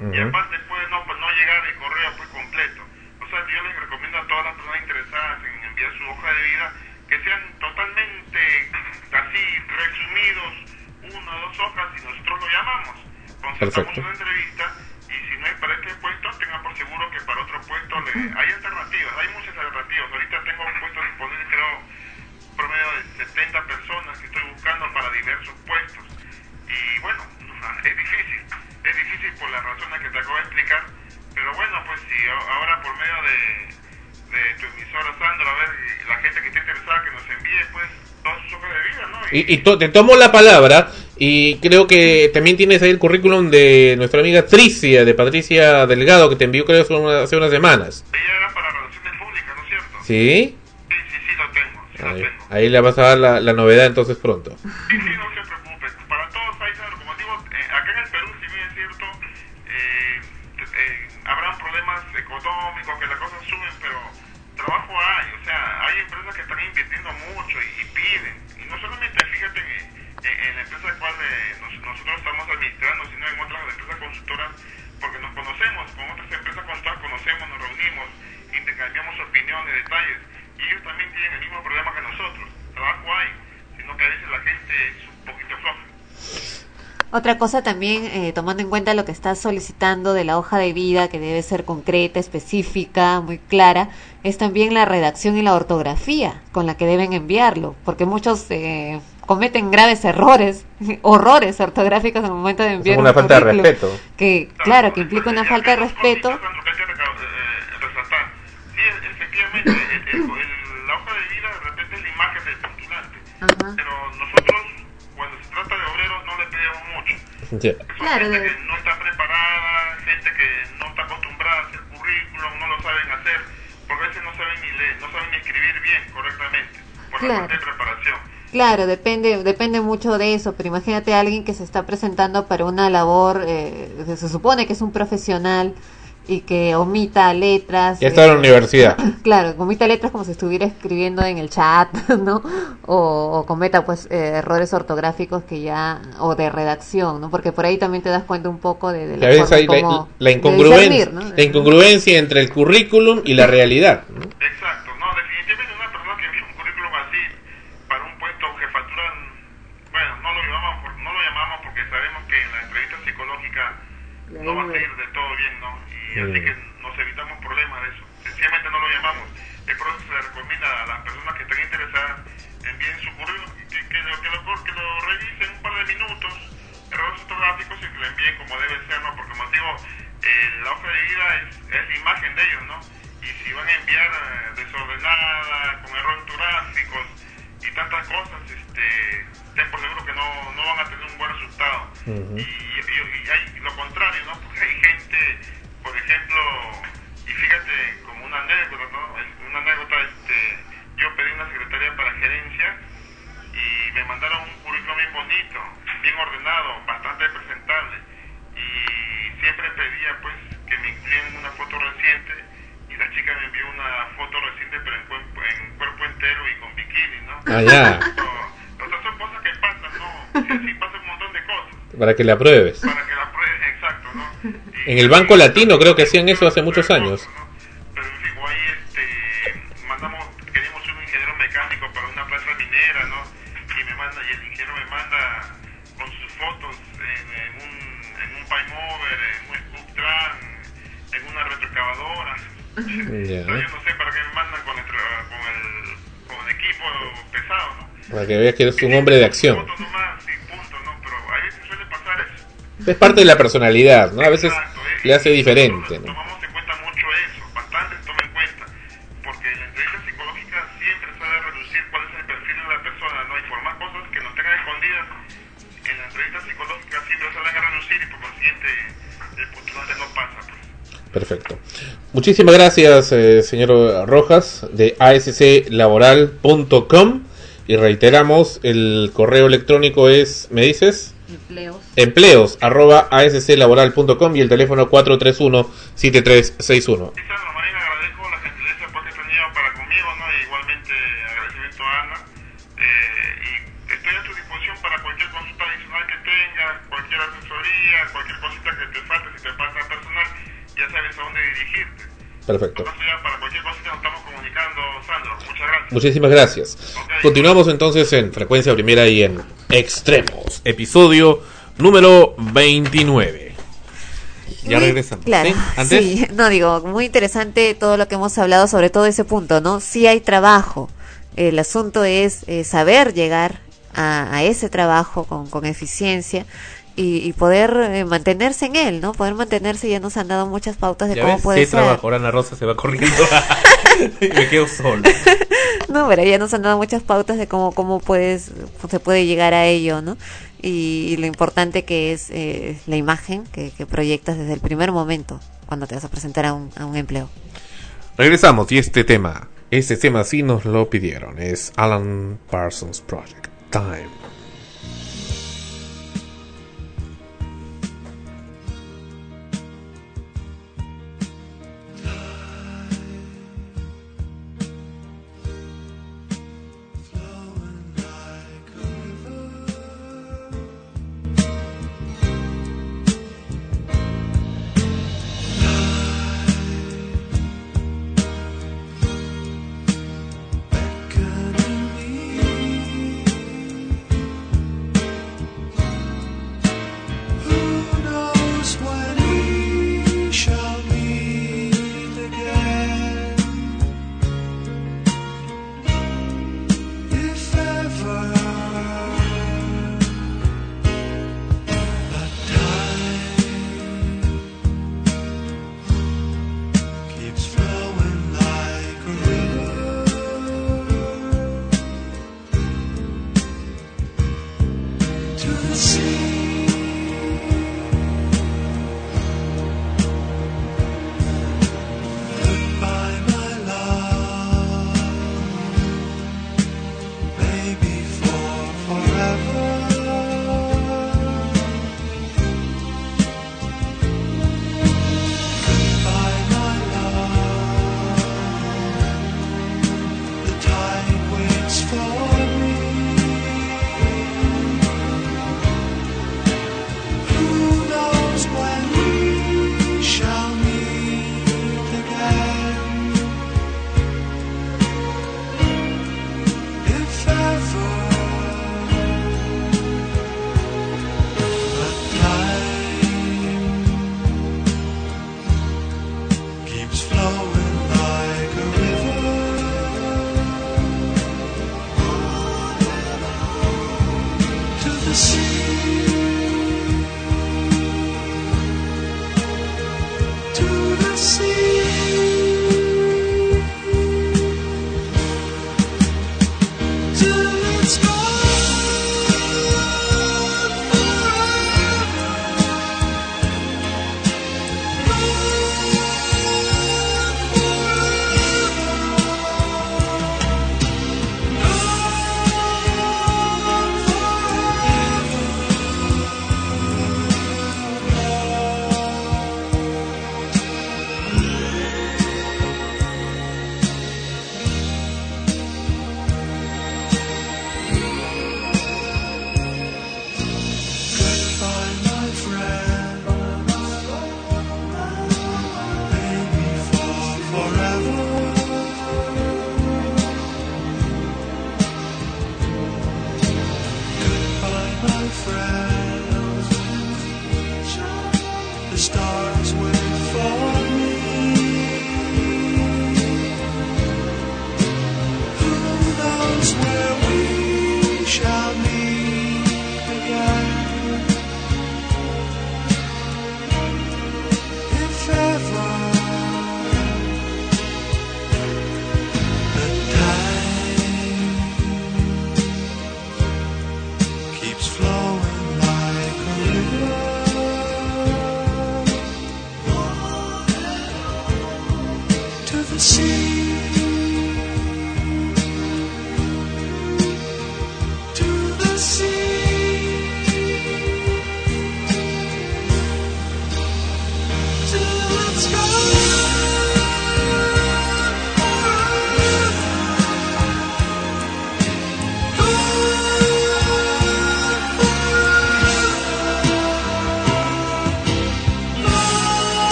y aparte puede no, pues, no llegar el correo pues completo. O sea, yo les recomiendo a todas las personas interesadas en enviar su hoja de vida que sean totalmente así resumidos, una o dos hojas y nosotros lo llamamos. Concertamos Perfecto. una entrevista Y, y to- te tomo la palabra y creo que también tienes ahí el currículum de nuestra amiga Tricia, de Patricia Delgado, que te envió creo hace una- hace unas semanas. Ella era para relaciones públicas, ¿no es cierto? ¿Sí? Sí, sí, sí, lo tengo, sí lo Ahí, tengo. ahí le vas a dar la, la novedad entonces pronto. Sí, sí, no se preocupe. Para todos hay, como digo, eh, acá en el Perú, si bien es cierto, eh, eh, habrán problemas económicos, que las cosas suben, pero trabajo hay. O sea, hay empresas que están invirtiendo mucho y, y piden. No solamente, fíjate, en- en la empresa cual eh, nos- nosotros estamos administrando, sino en otras empresas consultoras, porque nos conocemos, con otras empresas consultoras conocemos, nos reunimos, intercambiamos opiniones, detalles. Y ellos también tienen el mismo problema que nosotros. Trabajo hay, sino que a veces la gente es un poquito floja. Otra cosa también, eh, tomando en cuenta lo que estás solicitando de la hoja de vida, que debe ser concreta, específica, muy clara, es también la redacción y la ortografía con la que deben enviarlo, porque muchos eh, cometen graves errores, horrores ortográficos al momento de enviar una un falta de respeto. Que, claro, que implica una falta de respeto. Efectivamente, el- el- el- la hoja de vida de repente es la imagen del postulante. Pero mucho. Claro, gente de- que no está preparada, gente que no está acostumbrada a hacer currículum, no lo saben hacer, porque a veces no saben ni leer, no saben ni escribir bien correctamente, por Claro. la falta de preparación. Claro, depende, depende mucho de eso, pero imagínate a alguien que se está presentando para una labor, eh, que se supone que es un profesional y que omita letras. Ya está en la eh, universidad. Claro, cometa letras como si estuviera escribiendo en el chat, ¿no? O, o cometa pues eh, errores ortográficos que ya o de redacción, ¿no? Porque por ahí también te das cuenta un poco de, de la forma hay la, como la de incongruencia, discernir, ¿no? la incongruencia entre el currículum y la realidad. ¿no? Exacto, no, definitivamente una persona que envía un currículum así para un puesto jefatura, bueno, no lo llamamos, por- no lo llamamos porque sabemos que en la entrevista psicológica no va a salir del todo bien, ¿no? Y así Mm. que nos evitamos problemas de eso. Sencillamente no lo llamamos. Eso que se le recomienda a las personas que estén interesadas envíen su currículum, que, que lo, que, lo, que lo revisen un par de minutos, errores ortográficos y que lo envíen como debe ser, ¿no? Porque como digo, eh, la hoja de vida es, es la imagen de ellos, ¿no? Y si van a enviar eh, desordenada, con errores ortográficos y tantas cosas, este, ten por seguro que no, no van a tener un buen resultado. Ujú. y, y- y hay lo contrario, ¿no? Porque hay gente, por ejemplo, y fíjate, como una anécdota, ¿no? Una anécdota, este, yo pedí una secretaría para gerencia y me mandaron un currículum bien bonito, bien ordenado, bastante presentable. Y siempre pedía, pues, que me incluyan una foto reciente y la chica me envió una foto reciente, pero en, cuerpo, en cuerpo entero y con bikini, ¿no? Ah, ya. Sea, son cosas que pasan, ¿no? Pasa un montón de cosas Para que la pruebes. para que la prueben, exacto, ¿no? Y- En el Banco Latino creo que hacían eso hace muchos años. Pero digo, ahí este, mandamos, queríamos un ingeniero mecánico para una planta minera, ¿no? Y me manda, y el ingeniero me manda con sus fotos en, en un, en un Prime Mover, en un Scoop Tran, en una sea, yo no sé para qué me mandan con el, con el, con el equipo pesado, ¿no? Para que veas que eres un hombre de acción. Fotos nomás y punto, ¿no? Pero a veces suele pasar eso. Es parte de la personalidad, ¿no? A veces Exacto. Le hace diferente. Tomamos en cuenta mucho eso, bastante se toma en cuenta, porque en la entrevista psicológica siempre se debe reducir cuál es el perfil de la persona, ¿no? Y por más cosas que nos tengan escondidas, en la entrevista psicológica siempre van a reducir y por consiguiente el postulante no pasa, pues. Perfecto. Muchísimas gracias, eh, señor Rojas, de asclaboral.com. Y reiteramos, el correo electrónico es, ¿me dices? Empleos. Empleos, arroba asclaboral.com y el teléfono 431-7361. Y Sandra Marina, agradezco la gentileza pues, que has tenido para conmigo, ¿no? E igualmente agradecimiento a Ana. Eh, y estoy a tu disposición para cualquier consulta adicional que tengas, cualquier asesoría, cualquier cosita que te falte, si te falta personal, ya sabes a dónde dirigirte. Perfecto. Entonces ya para cualquier cosita nos estamos comunicando, Sandro. Muchas gracias. Muchísimas gracias. Continuamos entonces en Frecuencia Primera y en Extremos, episodio número 29. Ya Muy- regresamos. Claro, ¿Sí? ¿Antes? sí, no digo, muy interesante todo lo que hemos hablado sobre todo ese punto, ¿no? Sí hay trabajo. El asunto es eh, saber llegar a, a ese trabajo con, con eficiencia y, y poder eh, mantenerse en él, ¿no? Poder mantenerse, ya nos han dado muchas pautas de Ya cómo ves, puede sí ser. trabajo. Ahora Ana Rosa se va corriendo. y me quedo solo. No, pero ya nos han dado muchas pautas de cómo, cómo puedes, se puede llegar a ello, ¿no? Y, lo importante que es eh, la imagen que, que proyectas desde el primer momento cuando te vas a presentar a un, a un empleo. Regresamos y este tema, este tema sí nos lo pidieron, es Alan Parsons Project Time.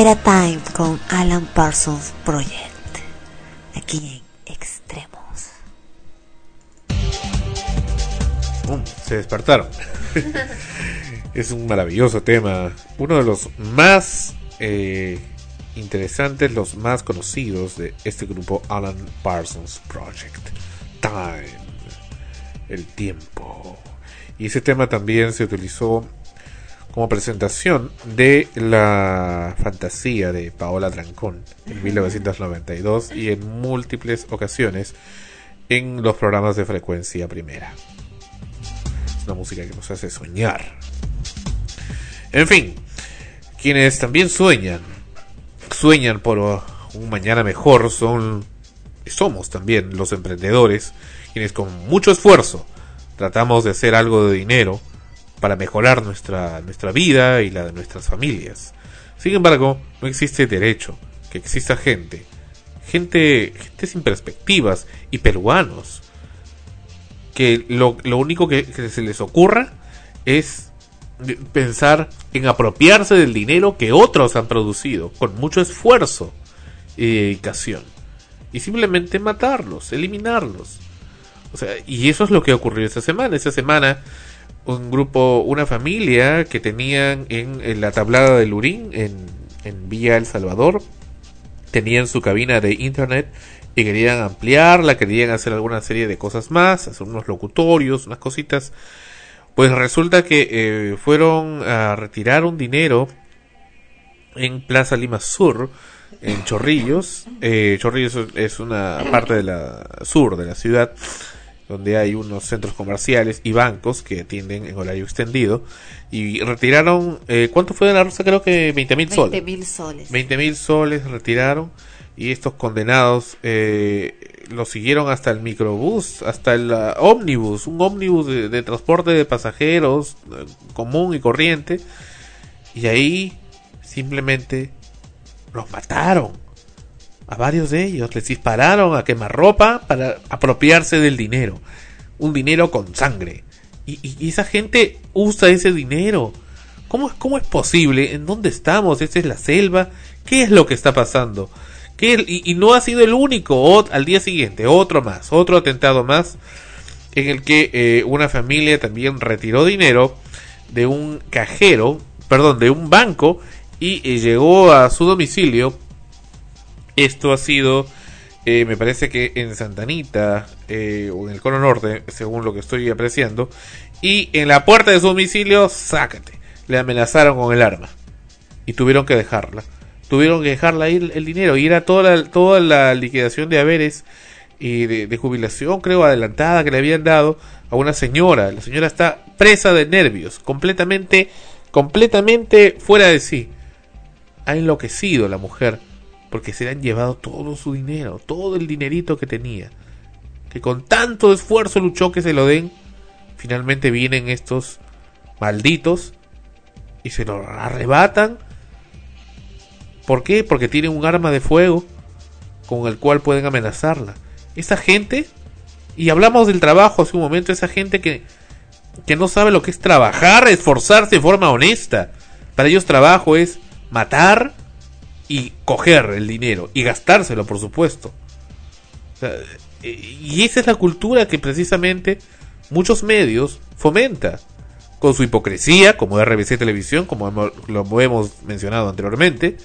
Era Time con Alan Parsons Project, aquí en Extremos. se despertaron. es un maravilloso tema, uno de los más eh, interesantes, los más conocidos de este grupo Alan Parsons Project. Time, el tiempo. Y ese tema también se utilizó como presentación de la fantasía de Paola Trancón en 1992 y en múltiples ocasiones en los programas de frecuencia primera. Es una música que nos hace soñar. En fin, quienes también sueñan, sueñan por un mañana mejor, son somos también los emprendedores, quienes con mucho esfuerzo tratamos de hacer algo de dinero para mejorar nuestra, nuestra vida y la de nuestras familias. Sin embargo, no existe derecho que exista gente, gente, gente sin perspectivas y peruanos, que lo, lo único que, se les ocurra es pensar en apropiarse del dinero que otros han producido con mucho esfuerzo y dedicación y simplemente matarlos, eliminarlos. O sea, y eso es lo que ocurrió esta semana. Esta semana un grupo, una familia que tenían en, la tablada de Lurín, en, en Villa El Salvador, tenían su cabina de internet y querían ampliarla, querían hacer alguna serie de cosas más, hacer unos locutorios, unas cositas. Pues resulta que eh, fueron a retirar un dinero en Plaza Lima Sur, en Chorrillos. Eh, Chorrillos es una parte de la sur de la ciudad donde hay unos centros comerciales y bancos que atienden en horario extendido y retiraron, eh, ¿cuánto fue de la rosa? Creo que 20 mil soles. 20 mil soles. 20 mil soles retiraron y estos condenados eh, lo siguieron hasta el microbús, hasta el uh, ómnibus, un ómnibus de, transporte de pasajeros eh, común y corriente y ahí simplemente los mataron a varios de ellos. Les dispararon a quemarropa para apropiarse del dinero. Un dinero con sangre. Y, esa gente usa ese dinero. ¿Cómo, es- ¿Cómo es posible? ¿En dónde estamos? ¿Esta es la selva? ¿Qué es lo que está pasando? ¿Qué y, no ha sido el único. Al día siguiente, otro más, otro atentado más, en el que eh, una familia también retiró dinero de un cajero, perdón, de un banco, y eh, llegó a su domicilio. Esto ha sido, eh, me parece que en Santanita, eh, o en el Cono Norte, según lo que estoy apreciando, y en la puerta de su domicilio, sácate. Le amenazaron con el arma. Y tuvieron que dejarla. Tuvieron que dejarla ir el dinero. Y era toda la, toda la liquidación de haberes y de, de jubilación, creo, adelantada que le habían dado a una señora. La señora está presa de nervios. Completamente, completamente fuera de sí. Ha enloquecido la mujer. Porque se le han llevado todo su dinero. Todo el dinerito que tenía. Que con tanto esfuerzo luchó que se lo den. Finalmente vienen estos malditos y se lo arrebatan. ¿Por qué? Porque tienen un arma de fuego con el cual pueden amenazarla. Esa gente, y hablamos del trabajo hace un momento, esa gente que, que no sabe lo que es trabajar, esforzarse de forma honesta. Para ellos trabajo es matar y coger el dinero y gastárselo, por supuesto. Eh, y esa es la cultura que precisamente muchos medios fomenta con su hipocresía, como RBC Televisión, como lo hemos mencionado anteriormente,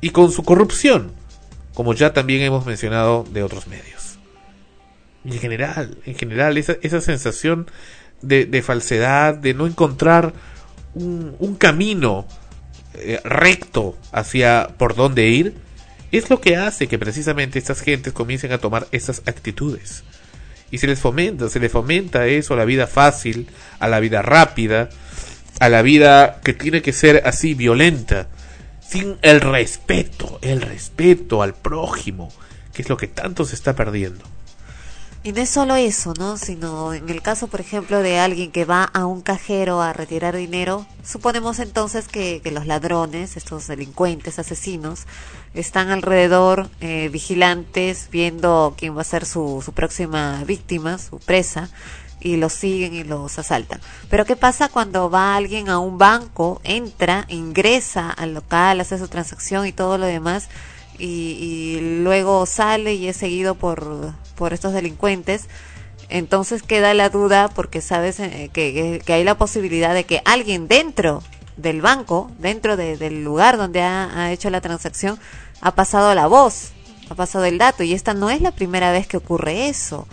y con su corrupción, como ya también hemos mencionado de otros medios. Y en general, en general, esa, esa sensación de, falsedad, de no encontrar un camino eh, recto hacia por dónde ir, es lo que hace que precisamente estas gentes comiencen a tomar esas actitudes. Y se les fomenta, se les fomenta eso a la vida fácil, a la vida rápida, a la vida que tiene que ser así violenta, sin el respeto, el respeto al prójimo, que es lo que tanto se está perdiendo. Y no es solo eso, ¿no? Sino en el caso, por ejemplo, de alguien que va a un cajero a retirar dinero, suponemos entonces que, que los ladrones, estos delincuentes, asesinos, están alrededor eh, vigilantes, viendo quién va a ser su, su próxima víctima, su presa, y los siguen y los asaltan. Pero ¿qué pasa cuando va alguien a un banco, entra, ingresa al local, hace su transacción y todo lo demás? Y, y luego sale y es seguido por, por estos delincuentes, entonces queda la duda porque sabes eh, que, que- hay la posibilidad de que alguien dentro del banco, dentro de- del lugar donde ha, ha hecho la transacción, ha pasado la voz, ha pasado el dato y esta no es la primera vez que ocurre eso.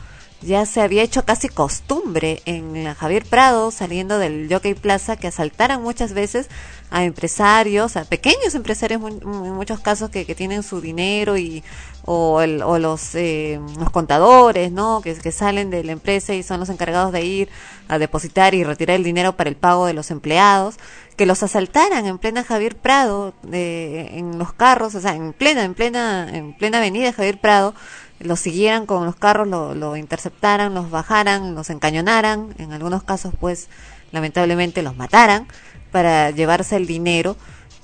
Ya se había hecho casi costumbre en Javier Prado, saliendo del Jockey Plaza, que asaltaran muchas veces a empresarios, a pequeños empresarios en muchos casos que, tienen su dinero y o, el- o los, eh, los contadores, ¿no? Que, que salen de la empresa y son los encargados de ir a depositar y retirar el dinero para el pago de los empleados, que los asaltaran en plena Javier Prado, de, en los carros, o sea, en plena, en plena, en plena avenida Javier Prado, los siguieran con los carros, lo, lo interceptaran, los bajaran, los encañonaran, en algunos casos pues lamentablemente los mataran para llevarse el dinero.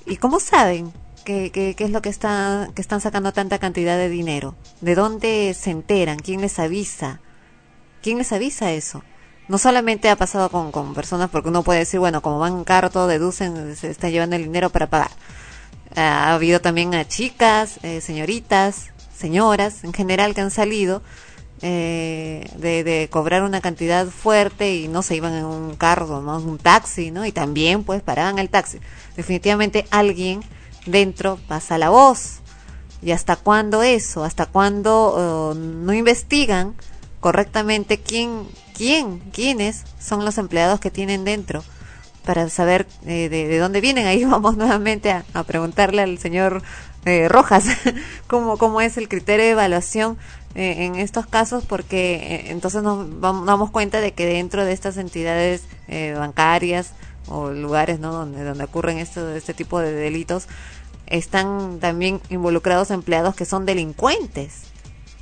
¿Y cómo saben qué, qué, qué es lo que, está, que están sacando tanta cantidad de dinero? ¿De dónde se enteran? ¿Quién les avisa? ¿Quién les avisa eso? No solamente ha pasado con, con personas, porque uno puede decir, bueno, como van en carro, todo deducen, se está llevando el dinero para pagar. Ha habido también a chicas, eh, señoritas, señoras en general que han salido eh, de, cobrar una cantidad fuerte y no se iban en un carro, en un taxi, ¿no? Y también pues paraban el taxi. Definitivamente alguien dentro pasa la voz. ¿Y hasta cuándo eso? ¿Hasta cuándo eh, no investigan correctamente quién, quién, quiénes son los empleados que tienen dentro? Para saber eh, de, de dónde vienen. Ahí vamos nuevamente a, preguntarle al señor eh, Rojas cómo, cómo es el criterio de evaluación eh, en estos casos, porque eh, entonces nos vam- damos cuenta de que dentro de estas entidades eh, bancarias o lugares ¿no? donde, donde ocurren esto, este tipo de delitos, están también involucrados empleados que son delincuentes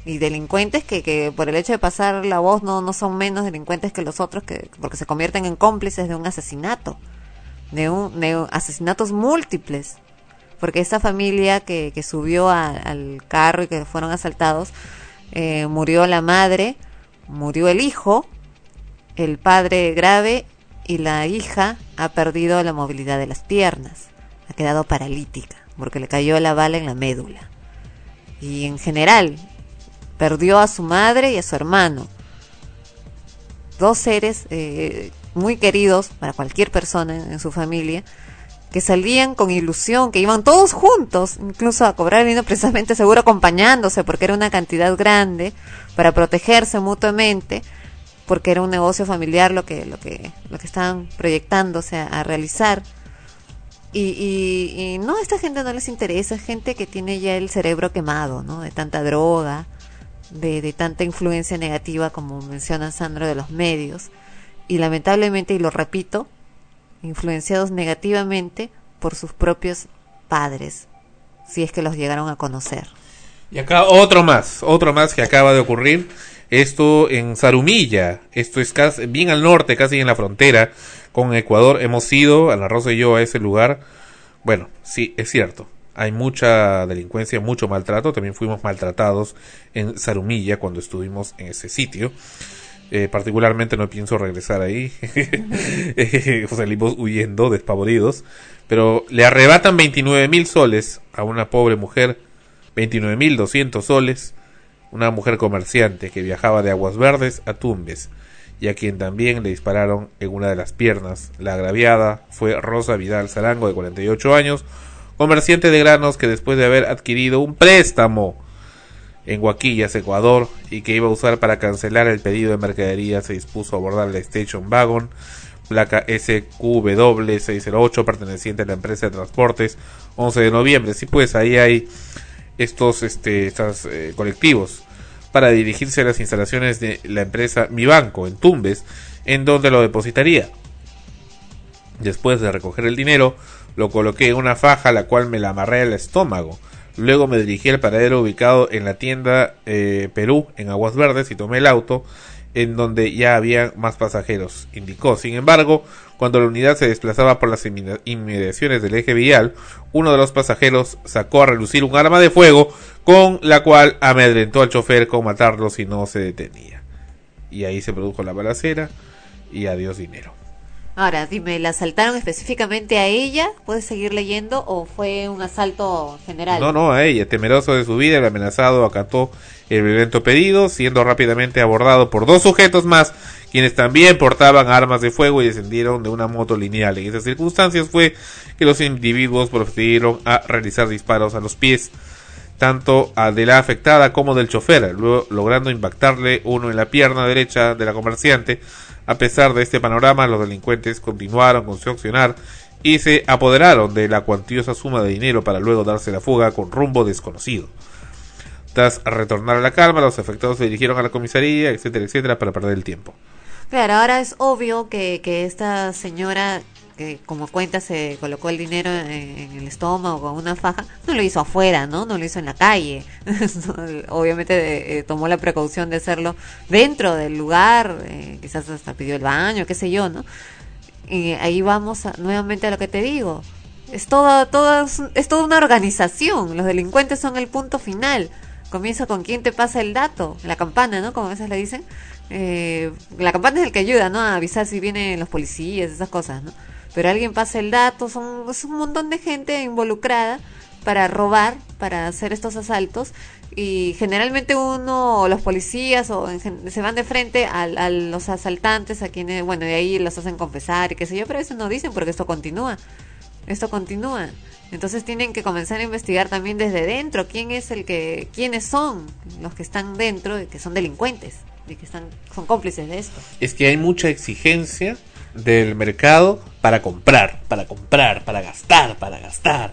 y delincuentes que, que por el hecho de pasar la voz no, no son menos delincuentes que los otros que porque se convierten en cómplices de un asesinato de un asesinatos múltiples porque esa familia que, que subió al carro y que fueron asaltados eh, murió la madre murió el hijo el padre grave y la hija ha perdido la movilidad de las piernas, ha quedado paralítica porque le cayó la bala en la médula. Y en general, perdió a su madre y a su hermano. Dos seres eh, muy queridos para cualquier persona en su familia, que salían con ilusión, que iban todos juntos, incluso a cobrar dinero precisamente seguro acompañándose, porque era una cantidad grande, para protegerse mutuamente porque era un negocio familiar lo que, lo que, lo que estaban proyectándose a, realizar. Y, y, no, a esta gente no les interesa, es gente que tiene ya el cerebro quemado, ¿no? De tanta droga, de, de tanta influencia negativa, como menciona Sandro, de los medios. Y lamentablemente, y lo repito, influenciados negativamente por sus propios padres, si es que los llegaron a conocer. Y acá otro más, otro más que acaba de ocurrir esto en Zarumilla, esto es casi, bien al norte, casi en la frontera con Ecuador. Hemos ido, Ana Rosa y yo, a ese lugar. Bueno, sí, es cierto. Hay mucha delincuencia, mucho maltrato. También fuimos maltratados en Zarumilla cuando estuvimos en ese sitio. Eh, particularmente no pienso regresar ahí. Salimos huyendo, despavoridos. Pero le arrebatan 29 mil soles a una pobre mujer. 29 mil 200 soles una mujer comerciante que viajaba de Aguas Verdes a Tumbes y a quien también le dispararon en una de las piernas. La agraviada fue Rosa Vidal Zarango, de 48 años, comerciante de granos que después de haber adquirido un préstamo en Huaquillas, Ecuador, y que iba a usar para cancelar el pedido de mercadería, se dispuso a abordar la Station Wagon, placa SQW608, perteneciente a la empresa de transportes, 11 de noviembre. Sí, pues ahí hay estos, este, eh, colectivos para dirigirse a las instalaciones de la empresa Mi Banco en Tumbes, en donde lo depositaría. Después de recoger el dinero, lo coloqué en una faja, la cual me la amarré al estómago. Luego me dirigí al paradero ubicado en la tienda eh, Perú, en Aguas Verdes, y tomé el auto en donde ya había más pasajeros, indicó. Sin embargo, cuando la unidad se desplazaba por las inmediaciones del eje vial, uno de los pasajeros sacó a relucir un arma de fuego con la cual amedrentó al chofer con matarlo si no se detenía. Y ahí se produjo la balacera y adiós dinero. Ahora, dime, ¿la asaltaron específicamente a ella? ¿Puedes seguir leyendo o fue un asalto general? No, no, a ella. Temeroso de su vida, el amenazado acató el violento pedido, siendo rápidamente abordado por dos sujetos más, quienes también portaban armas de fuego y descendieron de una moto lineal. En esas circunstancias fue que los individuos procedieron a realizar disparos a los pies, tanto de la afectada como del chofer, luego logrando impactarle uno en la pierna derecha de la comerciante, a pesar de este panorama, los delincuentes continuaron con su accionar y se apoderaron de la cuantiosa suma de dinero para luego darse la fuga con rumbo desconocido. Tras retornar a la calma, los afectados se dirigieron a la comisaría, etcétera, etcétera, para perder el tiempo. Claro, ahora es obvio que, que esta señora que como cuenta se colocó el dinero en, el estómago con una faja, no lo hizo afuera, ¿no? No lo hizo en la calle. Obviamente eh, tomó la precaución de hacerlo dentro del lugar, eh, quizás hasta pidió el baño, qué sé yo, ¿no? Y ahí vamos nuevamente a lo que te digo. Es todo, todo, es toda una organización. Los delincuentes son el punto final. Comienza con quién te pasa el dato, la campana, ¿no? Como a veces le dicen. Eh, la campana es el que ayuda, ¿no? A avisar si vienen los policías, esas cosas, ¿no? Pero alguien pasa el dato, son, es un montón de gente involucrada para robar, para hacer estos asaltos y generalmente uno, los policías o se van de frente a, a, los asaltantes, a quienes, bueno, de ahí los hacen confesar y qué sé yo, pero eso no dicen porque esto continúa, esto continúa. Entonces tienen que comenzar a investigar también desde dentro quién es el que, quiénes son los que están dentro que son delincuentes y que están, son cómplices de esto. Es que hay mucha exigencia del mercado para comprar, para comprar, para gastar, para gastar.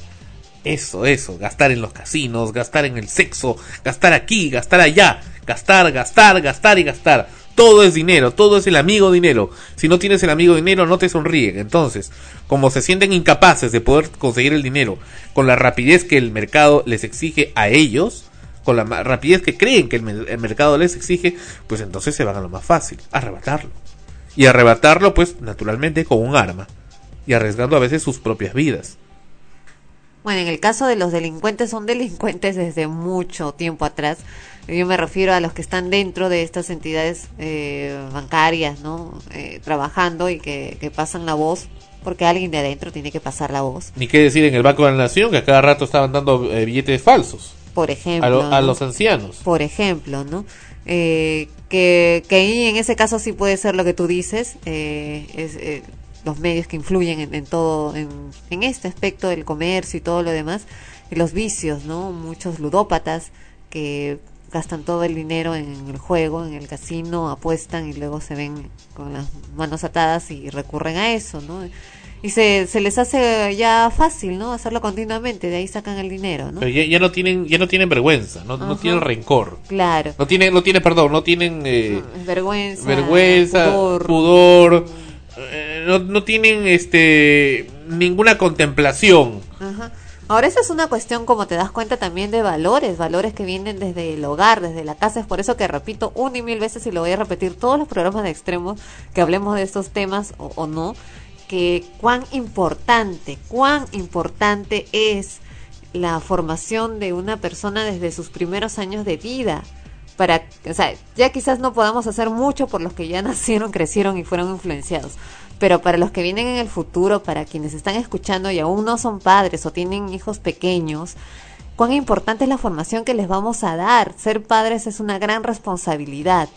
Eso, eso, gastar en los casinos, gastar en el sexo, gastar aquí, gastar allá, gastar, gastar, gastar y gastar. Todo es dinero, todo es el amigo dinero. Si no tienes el amigo dinero, no te sonríen. Entonces, como se sienten incapaces de poder conseguir el dinero con la rapidez que el mercado les exige a ellos, con la rapidez que creen que el, el mercado les exige, pues entonces se van a lo más fácil, arrebatarlo y arrebatarlo pues naturalmente con un arma y arriesgando a veces sus propias vidas. Bueno, en el caso de los delincuentes son delincuentes desde mucho tiempo atrás. Yo me refiero a los que están dentro de estas entidades eh, bancarias, ¿no? Eh, trabajando y que, que pasan la voz porque alguien de adentro tiene que pasar la voz. Ni qué decir en el Banco de la Nación, que a cada rato estaban dando eh, billetes falsos. Por ejemplo. A, los ancianos. Por ejemplo, ¿no? Eh, que, que en ese caso sí puede ser lo que tú dices, eh, es, los medios que influyen en, todo, en, en, este aspecto del comercio y todo lo demás, y los vicios, ¿no? Muchos ludópatas que gastan todo el dinero en el juego, en el casino, apuestan y luego se ven con las manos atadas y recurren a eso, ¿no? Y se, se les hace ya fácil, ¿no? Hacerlo continuamente, de ahí sacan el dinero, ¿no? Pero ya, no tienen ya no tienen vergüenza, no, no tienen rencor. Claro. No tienen no tiene perdón, no tienen eh, vergüenza, vergüenza, pudor, eh, no, no tienen este ninguna contemplación. Ajá. Ahora esa es una cuestión, como te das cuenta, también de valores, valores que vienen desde el hogar, desde la casa. Es por eso que repito una y mil veces y lo voy a repetir todos los programas de extremos que hablemos de estos temas o, o no, que cuán importante, cuán importante es la formación de una persona desde sus primeros años de vida. Para, o sea, ya quizás no podamos hacer mucho por los que ya nacieron, crecieron y fueron influenciados, pero para los que vienen en el futuro, para quienes están escuchando y aún no son padres o tienen hijos pequeños, cuán importante es la formación que les vamos a dar. Ser padres es una gran responsabilidad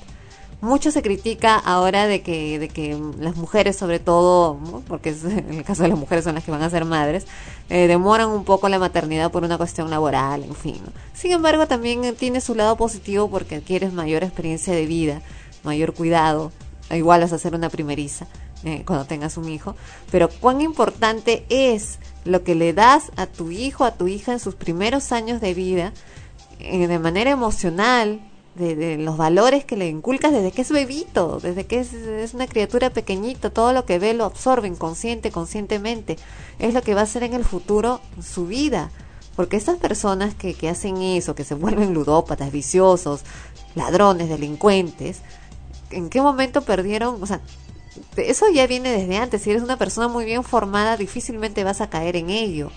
mucho se critica ahora de que, de que las mujeres, sobre todo, porque en el caso de las mujeres son las que van a ser madres, eh, demoran un poco la maternidad por una cuestión laboral, en fin. Sin embargo, también tiene su lado positivo porque adquieres mayor experiencia de vida, mayor cuidado, igual vas a ser una primeriza eh, cuando tengas un hijo, pero cuán importante es lo que le das a tu hijo, a tu hija en sus primeros años de vida, eh, de manera emocional, de, los valores que le inculcas desde que es bebito, desde que es, una criatura pequeñita, todo lo que ve lo absorbe inconsciente, conscientemente. Es lo que va a ser en el futuro su vida. Porque esas personas que, que hacen eso, que se vuelven ludópatas, viciosos, ladrones, delincuentes, ¿en qué momento perdieron? O sea, eso ya viene desde antes. Si eres una persona muy bien formada, difícilmente vas a caer en ello.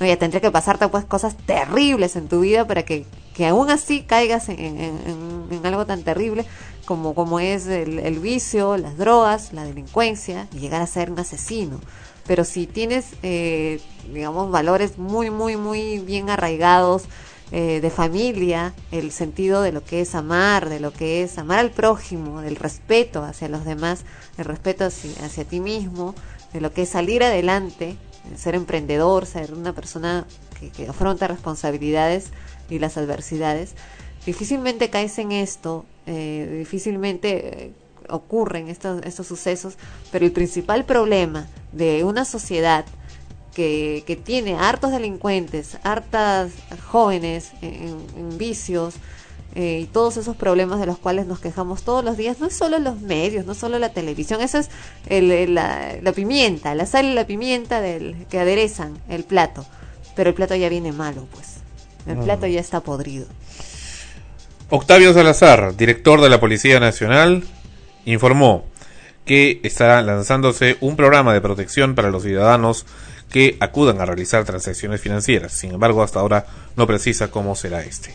No, ya tendría que pasarte pues cosas terribles en tu vida para que que aún así caigas en, algo tan terrible como, como es el, vicio, las drogas, la delincuencia y llegar a ser un asesino. Pero si tienes, eh, digamos, valores muy, muy, muy bien arraigados eh, de familia, el sentido de lo que es amar, de lo que es amar al prójimo, del respeto hacia los demás, el respeto hacia, ti mismo, de lo que es salir adelante, ser emprendedor, ser una persona que, que afronta responsabilidades, y las adversidades, difícilmente caes en esto, eh, difícilmente eh, ocurren estos, estos sucesos, pero el principal problema de una sociedad que, que tiene hartos delincuentes, hartas jóvenes en, vicios, eh, y todos esos problemas de los cuales nos quejamos todos los días, no es solo los medios, no solo la televisión, eso es el, la, la, pimienta, la sal y la pimienta del, que aderezan el plato, pero el plato ya viene malo, pues. El plato ya está podrido. Octavio Salazar, director de la Policía Nacional, informó que estará lanzándose un programa de protección para los ciudadanos que acudan a realizar transacciones financieras. Sin embargo, hasta ahora no precisa cómo será este.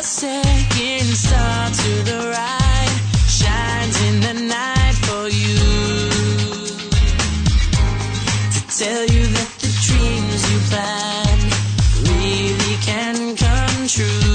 The second star to the right shines in the night for you. To tell you that the dreams you plan really can come true.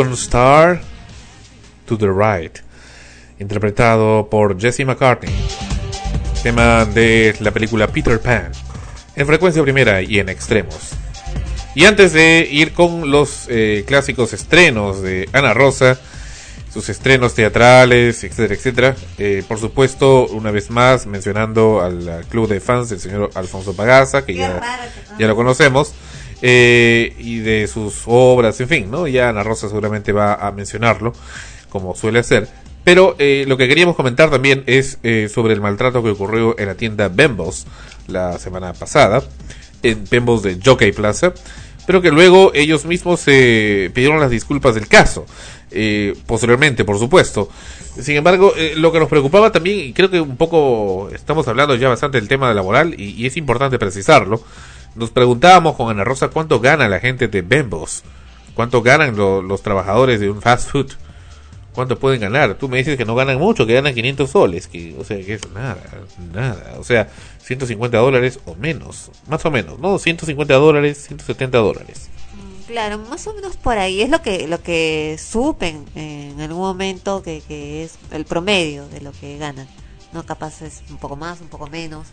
Second Star to the Right, interpretado por Jesse McCartney, tema de la película Peter Pan, en frecuencia primera y en extremos. Y antes de ir con los eh, clásicos estrenos de Ana Rosa, sus estrenos teatrales, etcétera, etcétera, eh, por supuesto, una vez más mencionando al, al club de fans del señor Alfonso Pagaza, que ya, ya lo conocemos, eh, y de sus obras, en fin, ¿no? Ya Ana Rosa seguramente va a mencionarlo, como suele hacer. Pero eh, lo que queríamos comentar también es eh, sobre el maltrato que ocurrió en la tienda Bembos la semana pasada, en Bembos de Jockey Plaza, pero que luego ellos mismos se pidieron las disculpas del caso, eh, posteriormente, por supuesto. Sin embargo, eh, lo que nos preocupaba también, y creo que un poco estamos hablando ya bastante del tema laboral, y, y es importante precisarlo, nos preguntábamos con Ana Rosa cuánto gana la gente de Bembos, cuánto ganan lo- los trabajadores de un fast food, cuánto pueden ganar. Tú me dices que no ganan mucho, que ganan 500 soles, que, o sea, que es nada, nada, o sea, 150 dólares o menos, más o menos, ¿no? 150 dólares, 170 dólares. Claro, más o menos por ahí es lo que lo que supe en, en algún momento que, que es el promedio de lo que ganan. No capaz es un poco más, un poco menos.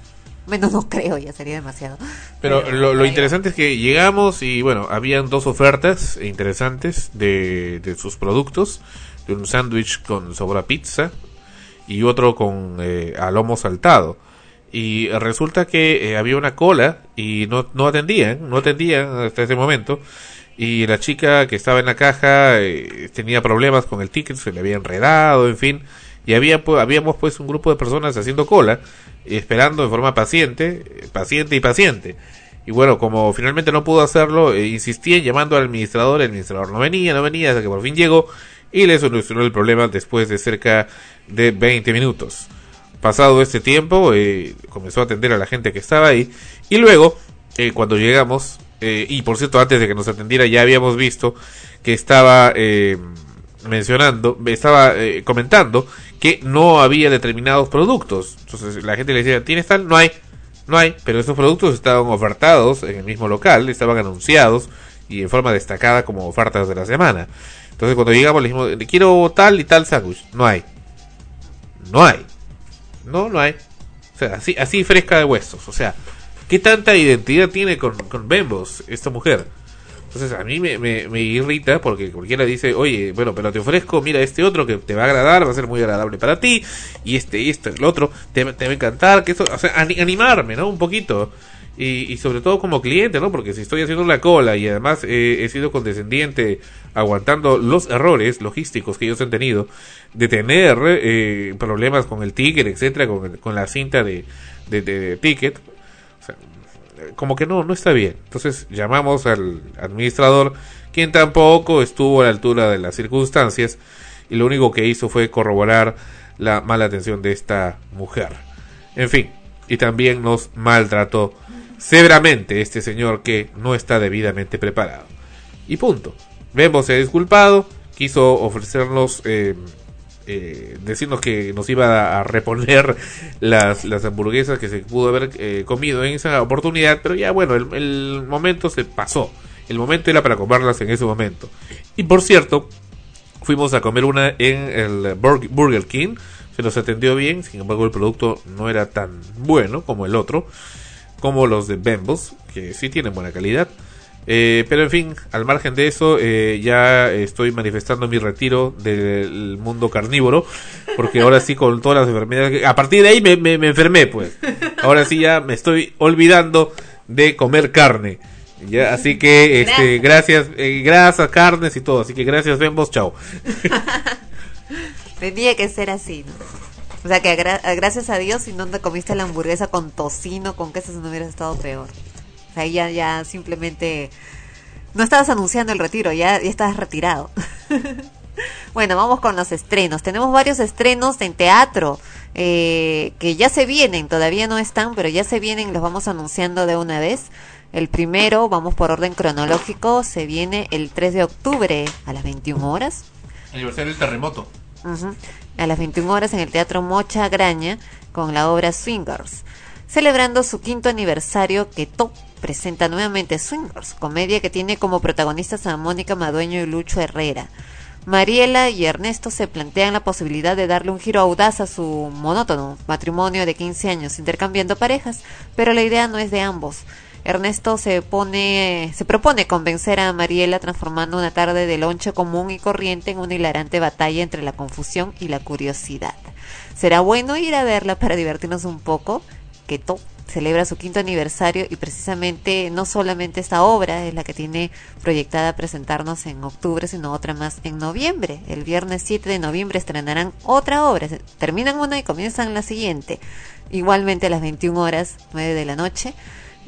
Menos no creo, ya sería demasiado. Pero lo, interesante es que llegamos y bueno, habían dos ofertas interesantes de, de sus productos, de un sándwich con sabor a pizza y otro con eh, a lomo saltado. Y resulta que eh, había una cola y no, no atendían, no atendían hasta ese momento. Y la chica que estaba en la caja eh, tenía problemas con el ticket, se le había enredado, en fin. Y había, pu- habíamos pues un grupo de personas haciendo cola, esperando en forma paciente, paciente y paciente. Y bueno, como finalmente no pudo hacerlo, eh, insistí en llamando al administrador, el administrador no venía, no venía, hasta que por fin llegó y le solucionó el problema después de cerca de 20 minutos. Pasado este tiempo, eh, comenzó a atender a la gente que estaba ahí y luego, eh, cuando llegamos, eh, y por cierto, antes de que nos atendiera ya habíamos visto que estaba eh, mencionando, estaba eh, comentando que no había determinados productos. Entonces la gente le decía, ¿tienes tal? No hay, no hay, pero esos productos estaban ofertados en el mismo local, estaban anunciados y en forma destacada como ofertas de la semana. Entonces cuando llegamos le dijimos, quiero tal y tal sándwich. No hay. No hay. No, no hay. O sea, así, así fresca de huesos. O sea, ¿qué tanta identidad tiene con, con Bembos esta mujer? Entonces a mí me, me, me irrita porque cualquiera dice, oye, bueno, pero te ofrezco, mira este otro que te va a agradar, va a ser muy agradable para ti, y este, y este, el otro, te, te va a encantar, que eso, o sea, ani- animarme, ¿no? Un poquito. Y, y sobre todo como cliente, ¿no? Porque si estoy haciendo la cola y además eh, he sido condescendiente aguantando los errores logísticos que ellos han tenido de tener eh, problemas con el ticket, etcétera, con, con la cinta de, de, ticket, como que no, no está bien. Entonces llamamos al administrador, quien tampoco estuvo a la altura de las circunstancias y lo único que hizo fue corroborar la mala atención de esta mujer. En fin, y también nos maltrató severamente este señor que no está debidamente preparado. Y punto. Vemos se ha disculpado, quiso ofrecernos, eh, eh, decirnos que nos iba a reponer las, las hamburguesas que se pudo haber eh, comido en esa oportunidad, pero ya bueno, el, el momento se pasó. El momento era para comerlas en ese momento. Y por cierto, fuimos a comer una en el Bur- Burger King. Se nos atendió bien, sin embargo el producto no era tan bueno como el otro, como los de Bembos, que sí tienen buena calidad. Eh, pero en fin, al margen de eso, eh, ya estoy manifestando mi retiro del mundo carnívoro, porque ahora sí con todas las enfermedades, a partir de ahí me, me- me enfermé pues. Ahora sí ya me estoy olvidando de comer carne. Ya, así que, este, gracias, eh, grasas, carnes y todo. Así que gracias, Bembos, chao. Tenía que ser así, ¿no? O sea, que gra- gracias a Dios si no te comiste la hamburguesa con tocino, con queso, no hubiera estado peor. Ahí ya, ya simplemente... No estabas anunciando el retiro, ya, ya estabas retirado. bueno, vamos con los estrenos. Tenemos varios estrenos en teatro eh, que ya se vienen, todavía no están, pero ya se vienen, los vamos anunciando de una vez. El primero, vamos por orden cronológico, se viene el 3 de octubre a las 21 horas. Aniversario del terremoto. A las 21 horas en el Teatro Mocha Graña con la obra Swingers. Celebrando su quinto aniversario, que Top presenta nuevamente Swingers, comedia que tiene como protagonistas a Mónica Madueño y Lucho Herrera. Mariela y Ernesto se plantean la posibilidad de darle un giro audaz a su monótono matrimonio de 15 años, intercambiando parejas, pero la idea no es de ambos. Ernesto se pone, se propone convencer a Mariela transformando una tarde de lonche común y corriente en una hilarante batalla entre la confusión y la curiosidad. Será bueno ir a verla para divertirnos un poco, que Top celebra su quinto aniversario y precisamente no solamente esta obra es la que tiene proyectada presentarnos en octubre, sino otra más en noviembre. El viernes 7 de noviembre estrenarán otra obra. Terminan una y comienzan la siguiente. Igualmente a las 21 horas, 9 de la noche,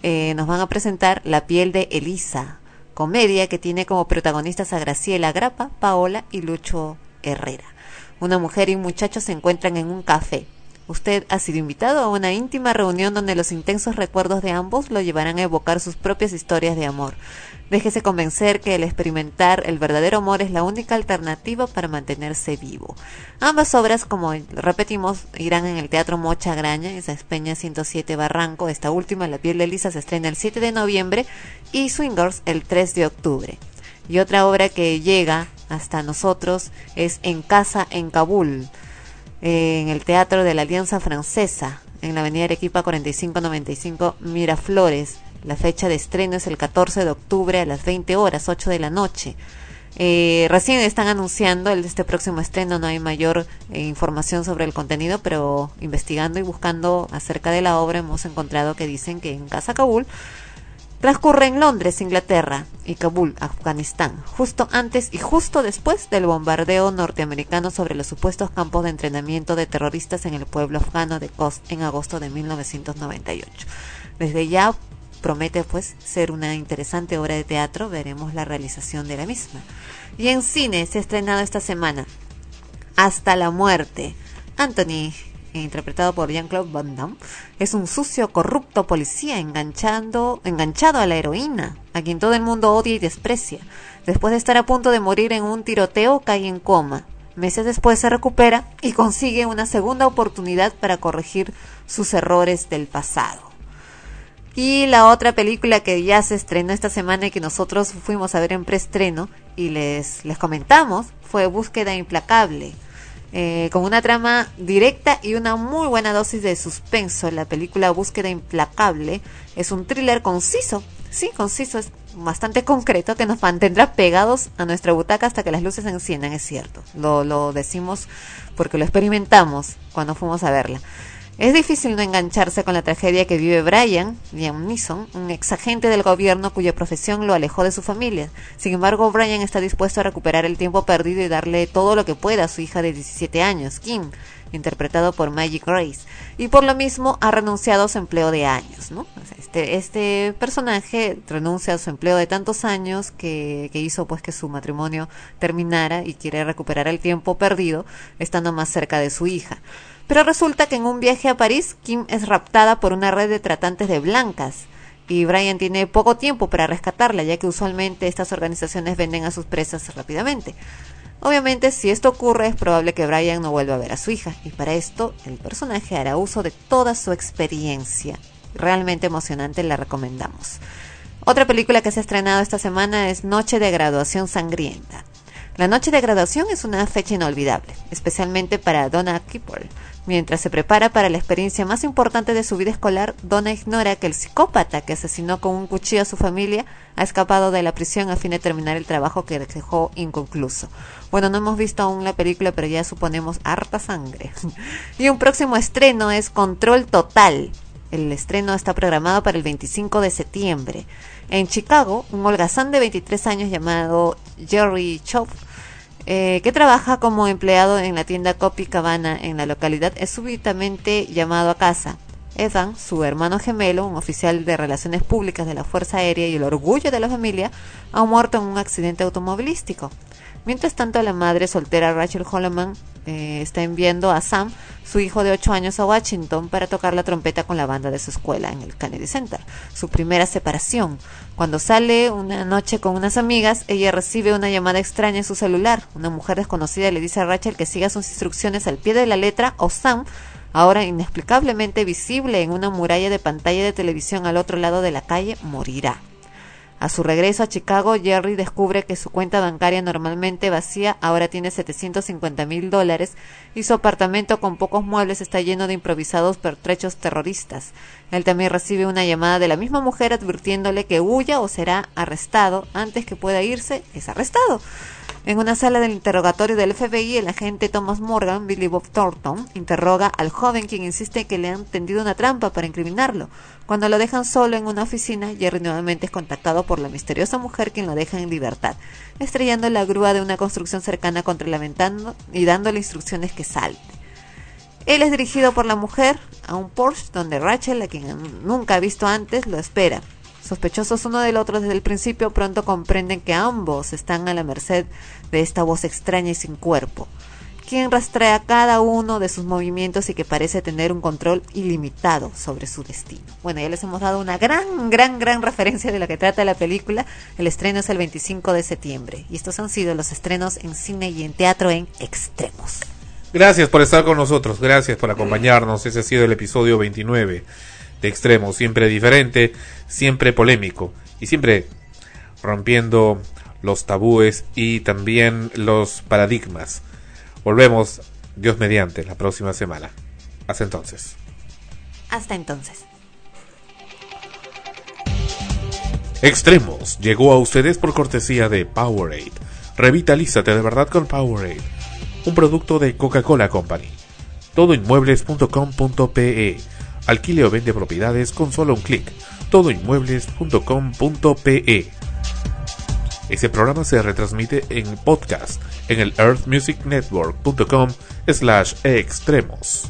eh, nos van a presentar La piel de Elisa, comedia que tiene como protagonistas a Graciela Grapa, Paola y Lucho Herrera. Una mujer y un muchacho se encuentran en un café. Usted ha sido invitado a una íntima reunión donde los intensos recuerdos de ambos lo llevarán a evocar sus propias historias de amor. Déjese convencer que el experimentar el verdadero amor es la única alternativa para mantenerse vivo. Ambas obras, como repetimos, irán en el Teatro Mocha Graña, en Peña 107 Barranco. Esta última, La piel de Lisa, se estrena el 7 de noviembre y Swingers el 3 de octubre. Y otra obra que llega hasta nosotros es En Casa en Kabul, en el Teatro de la Alianza Francesa, en la Avenida Arequipa 4595 Miraflores. La fecha de estreno es el 14 de octubre a las 20 horas, 8 de la noche. Eh, recién están anunciando el, este próximo estreno, no hay mayor eh, información sobre el contenido, pero investigando y buscando acerca de la obra hemos encontrado que dicen que en Casa Kabul transcurre en Londres, Inglaterra, y Kabul, Afganistán, justo antes y justo después del bombardeo norteamericano sobre los supuestos campos de entrenamiento de terroristas en el pueblo afgano de Khost en agosto de 1998. Desde ya promete pues ser una interesante obra de teatro, veremos la realización de la misma. Y en cine se ha estrenado esta semana Hasta la muerte. Anthony, interpretado por Jean-Claude Van Damme, es un sucio, corrupto policía enganchando, enganchado a la heroína, a quien todo el mundo odia y desprecia. Después de estar a punto de morir en un tiroteo, cae en coma. Meses después se recupera y consigue una segunda oportunidad para corregir sus errores del pasado. Y la otra película que ya se estrenó esta semana y que nosotros fuimos a ver en preestreno y les, les comentamos fue Búsqueda Implacable. Eh, con una trama directa y una muy buena dosis de suspenso. La película Búsqueda Implacable es un thriller conciso, sí, conciso, es bastante concreto que nos mantendrá pegados a nuestra butaca hasta que las luces se enciendan, es cierto. Lo, lo decimos porque lo experimentamos cuando fuimos a verla. Es difícil no engancharse con la tragedia que vive Brian, Liam Neeson, un ex agente del gobierno cuya profesión lo alejó de su familia. Sin embargo, Brian está dispuesto a recuperar el tiempo perdido y darle todo lo que pueda a su hija de 17 años, Kim, interpretado por Maggie Grace. Y por lo mismo ha renunciado a su empleo de años, ¿no? Este, este personaje renuncia a su empleo de tantos años que hizo pues que su matrimonio terminara y quiere recuperar el tiempo perdido estando más cerca de su hija. Pero resulta que en un viaje a París, Kim es raptada por una red de tratantes de blancas y Brian tiene poco tiempo para rescatarla, ya que usualmente estas organizaciones venden a sus presas rápidamente. Obviamente, si esto ocurre, es probable que Brian no vuelva a ver a su hija, y para esto el personaje hará uso de toda su experiencia. Realmente emocionante, la recomendamos. Otra película que se ha estrenado esta semana es Noche de Graduación Sangrienta. La noche de graduación es una fecha inolvidable, especialmente para Donna Keeper. Mientras se prepara para la experiencia más importante de su vida escolar, Donna ignora que el psicópata que asesinó con un cuchillo a su familia ha escapado de la prisión a fin de terminar el trabajo que dejó inconcluso. Bueno, no hemos visto aún la película, pero ya suponemos harta sangre. y un próximo estreno es Control Total. El estreno está programado para el 25 de septiembre. En Chicago, un holgazán de 23 años llamado Jerry Chow, eh, que trabaja como empleado en la tienda Copacabana en la localidad, es súbitamente llamado a casa. Ethan, su hermano gemelo, un oficial de relaciones públicas de la Fuerza Aérea y el orgullo de la familia, ha muerto en un accidente automovilístico. Mientras tanto, la madre soltera Rachel Holloman eh, está enviando a Sam, su hijo de 8 años, a Washington para tocar la trompeta con la banda de su escuela en el Kennedy Center. Su primera separación. Cuando sale una noche con unas amigas, ella recibe una llamada extraña en su celular. Una mujer desconocida le dice a Rachel que siga sus instrucciones al pie de la letra o Sam ahora inexplicablemente visible en una muralla de pantalla de televisión al otro lado de la calle, morirá. A su regreso a Chicago, Jerry descubre que su cuenta bancaria normalmente vacía ahora tiene 750 mil dólares y su apartamento con pocos muebles está lleno de improvisados pertrechos terroristas. Él también recibe una llamada de la misma mujer advirtiéndole que huya o será arrestado. Antes que pueda irse, es arrestado. En una sala del interrogatorio del FBI, el agente Thomas Morgan, Billy Bob Thornton, interroga al joven quien insiste que le han tendido una trampa para incriminarlo. Cuando lo dejan solo en una oficina, Jerry nuevamente es contactado por la misteriosa mujer quien lo deja en libertad, estrellando la grúa de una construcción cercana contra la ventana y dándole instrucciones que salte. Él es dirigido por la mujer a un Porsche donde Rachel, a quien nunca ha visto antes, lo espera. Sospechosos uno del otro desde el principio, pronto comprenden que ambos están a la merced de esta voz extraña y sin cuerpo, quien rastrea cada uno de sus movimientos y que parece tener un control ilimitado sobre su destino. Bueno, ya les hemos dado una gran, gran, gran referencia de lo que trata la película. El estreno es el 25 de septiembre y estos han sido los estrenos en cine y en teatro en extremos. Gracias por estar con nosotros, gracias por acompañarnos. Ese ha sido el episodio 29 de Extremos, siempre diferente, siempre polémico y siempre rompiendo los tabúes y también los paradigmas. Volvemos, Dios mediante, la próxima semana. Hasta entonces. Hasta entonces. Extremos llegó a ustedes por cortesía de Powerade. Revitalízate de verdad con Powerade, un producto de Coca-Cola Company. Todoinmuebles.com.pe Alquile o vende propiedades con solo un clic. Todoinmuebles.com.pe Ese programa se retransmite en podcast en el earthmusicnetwork.com slash extremos.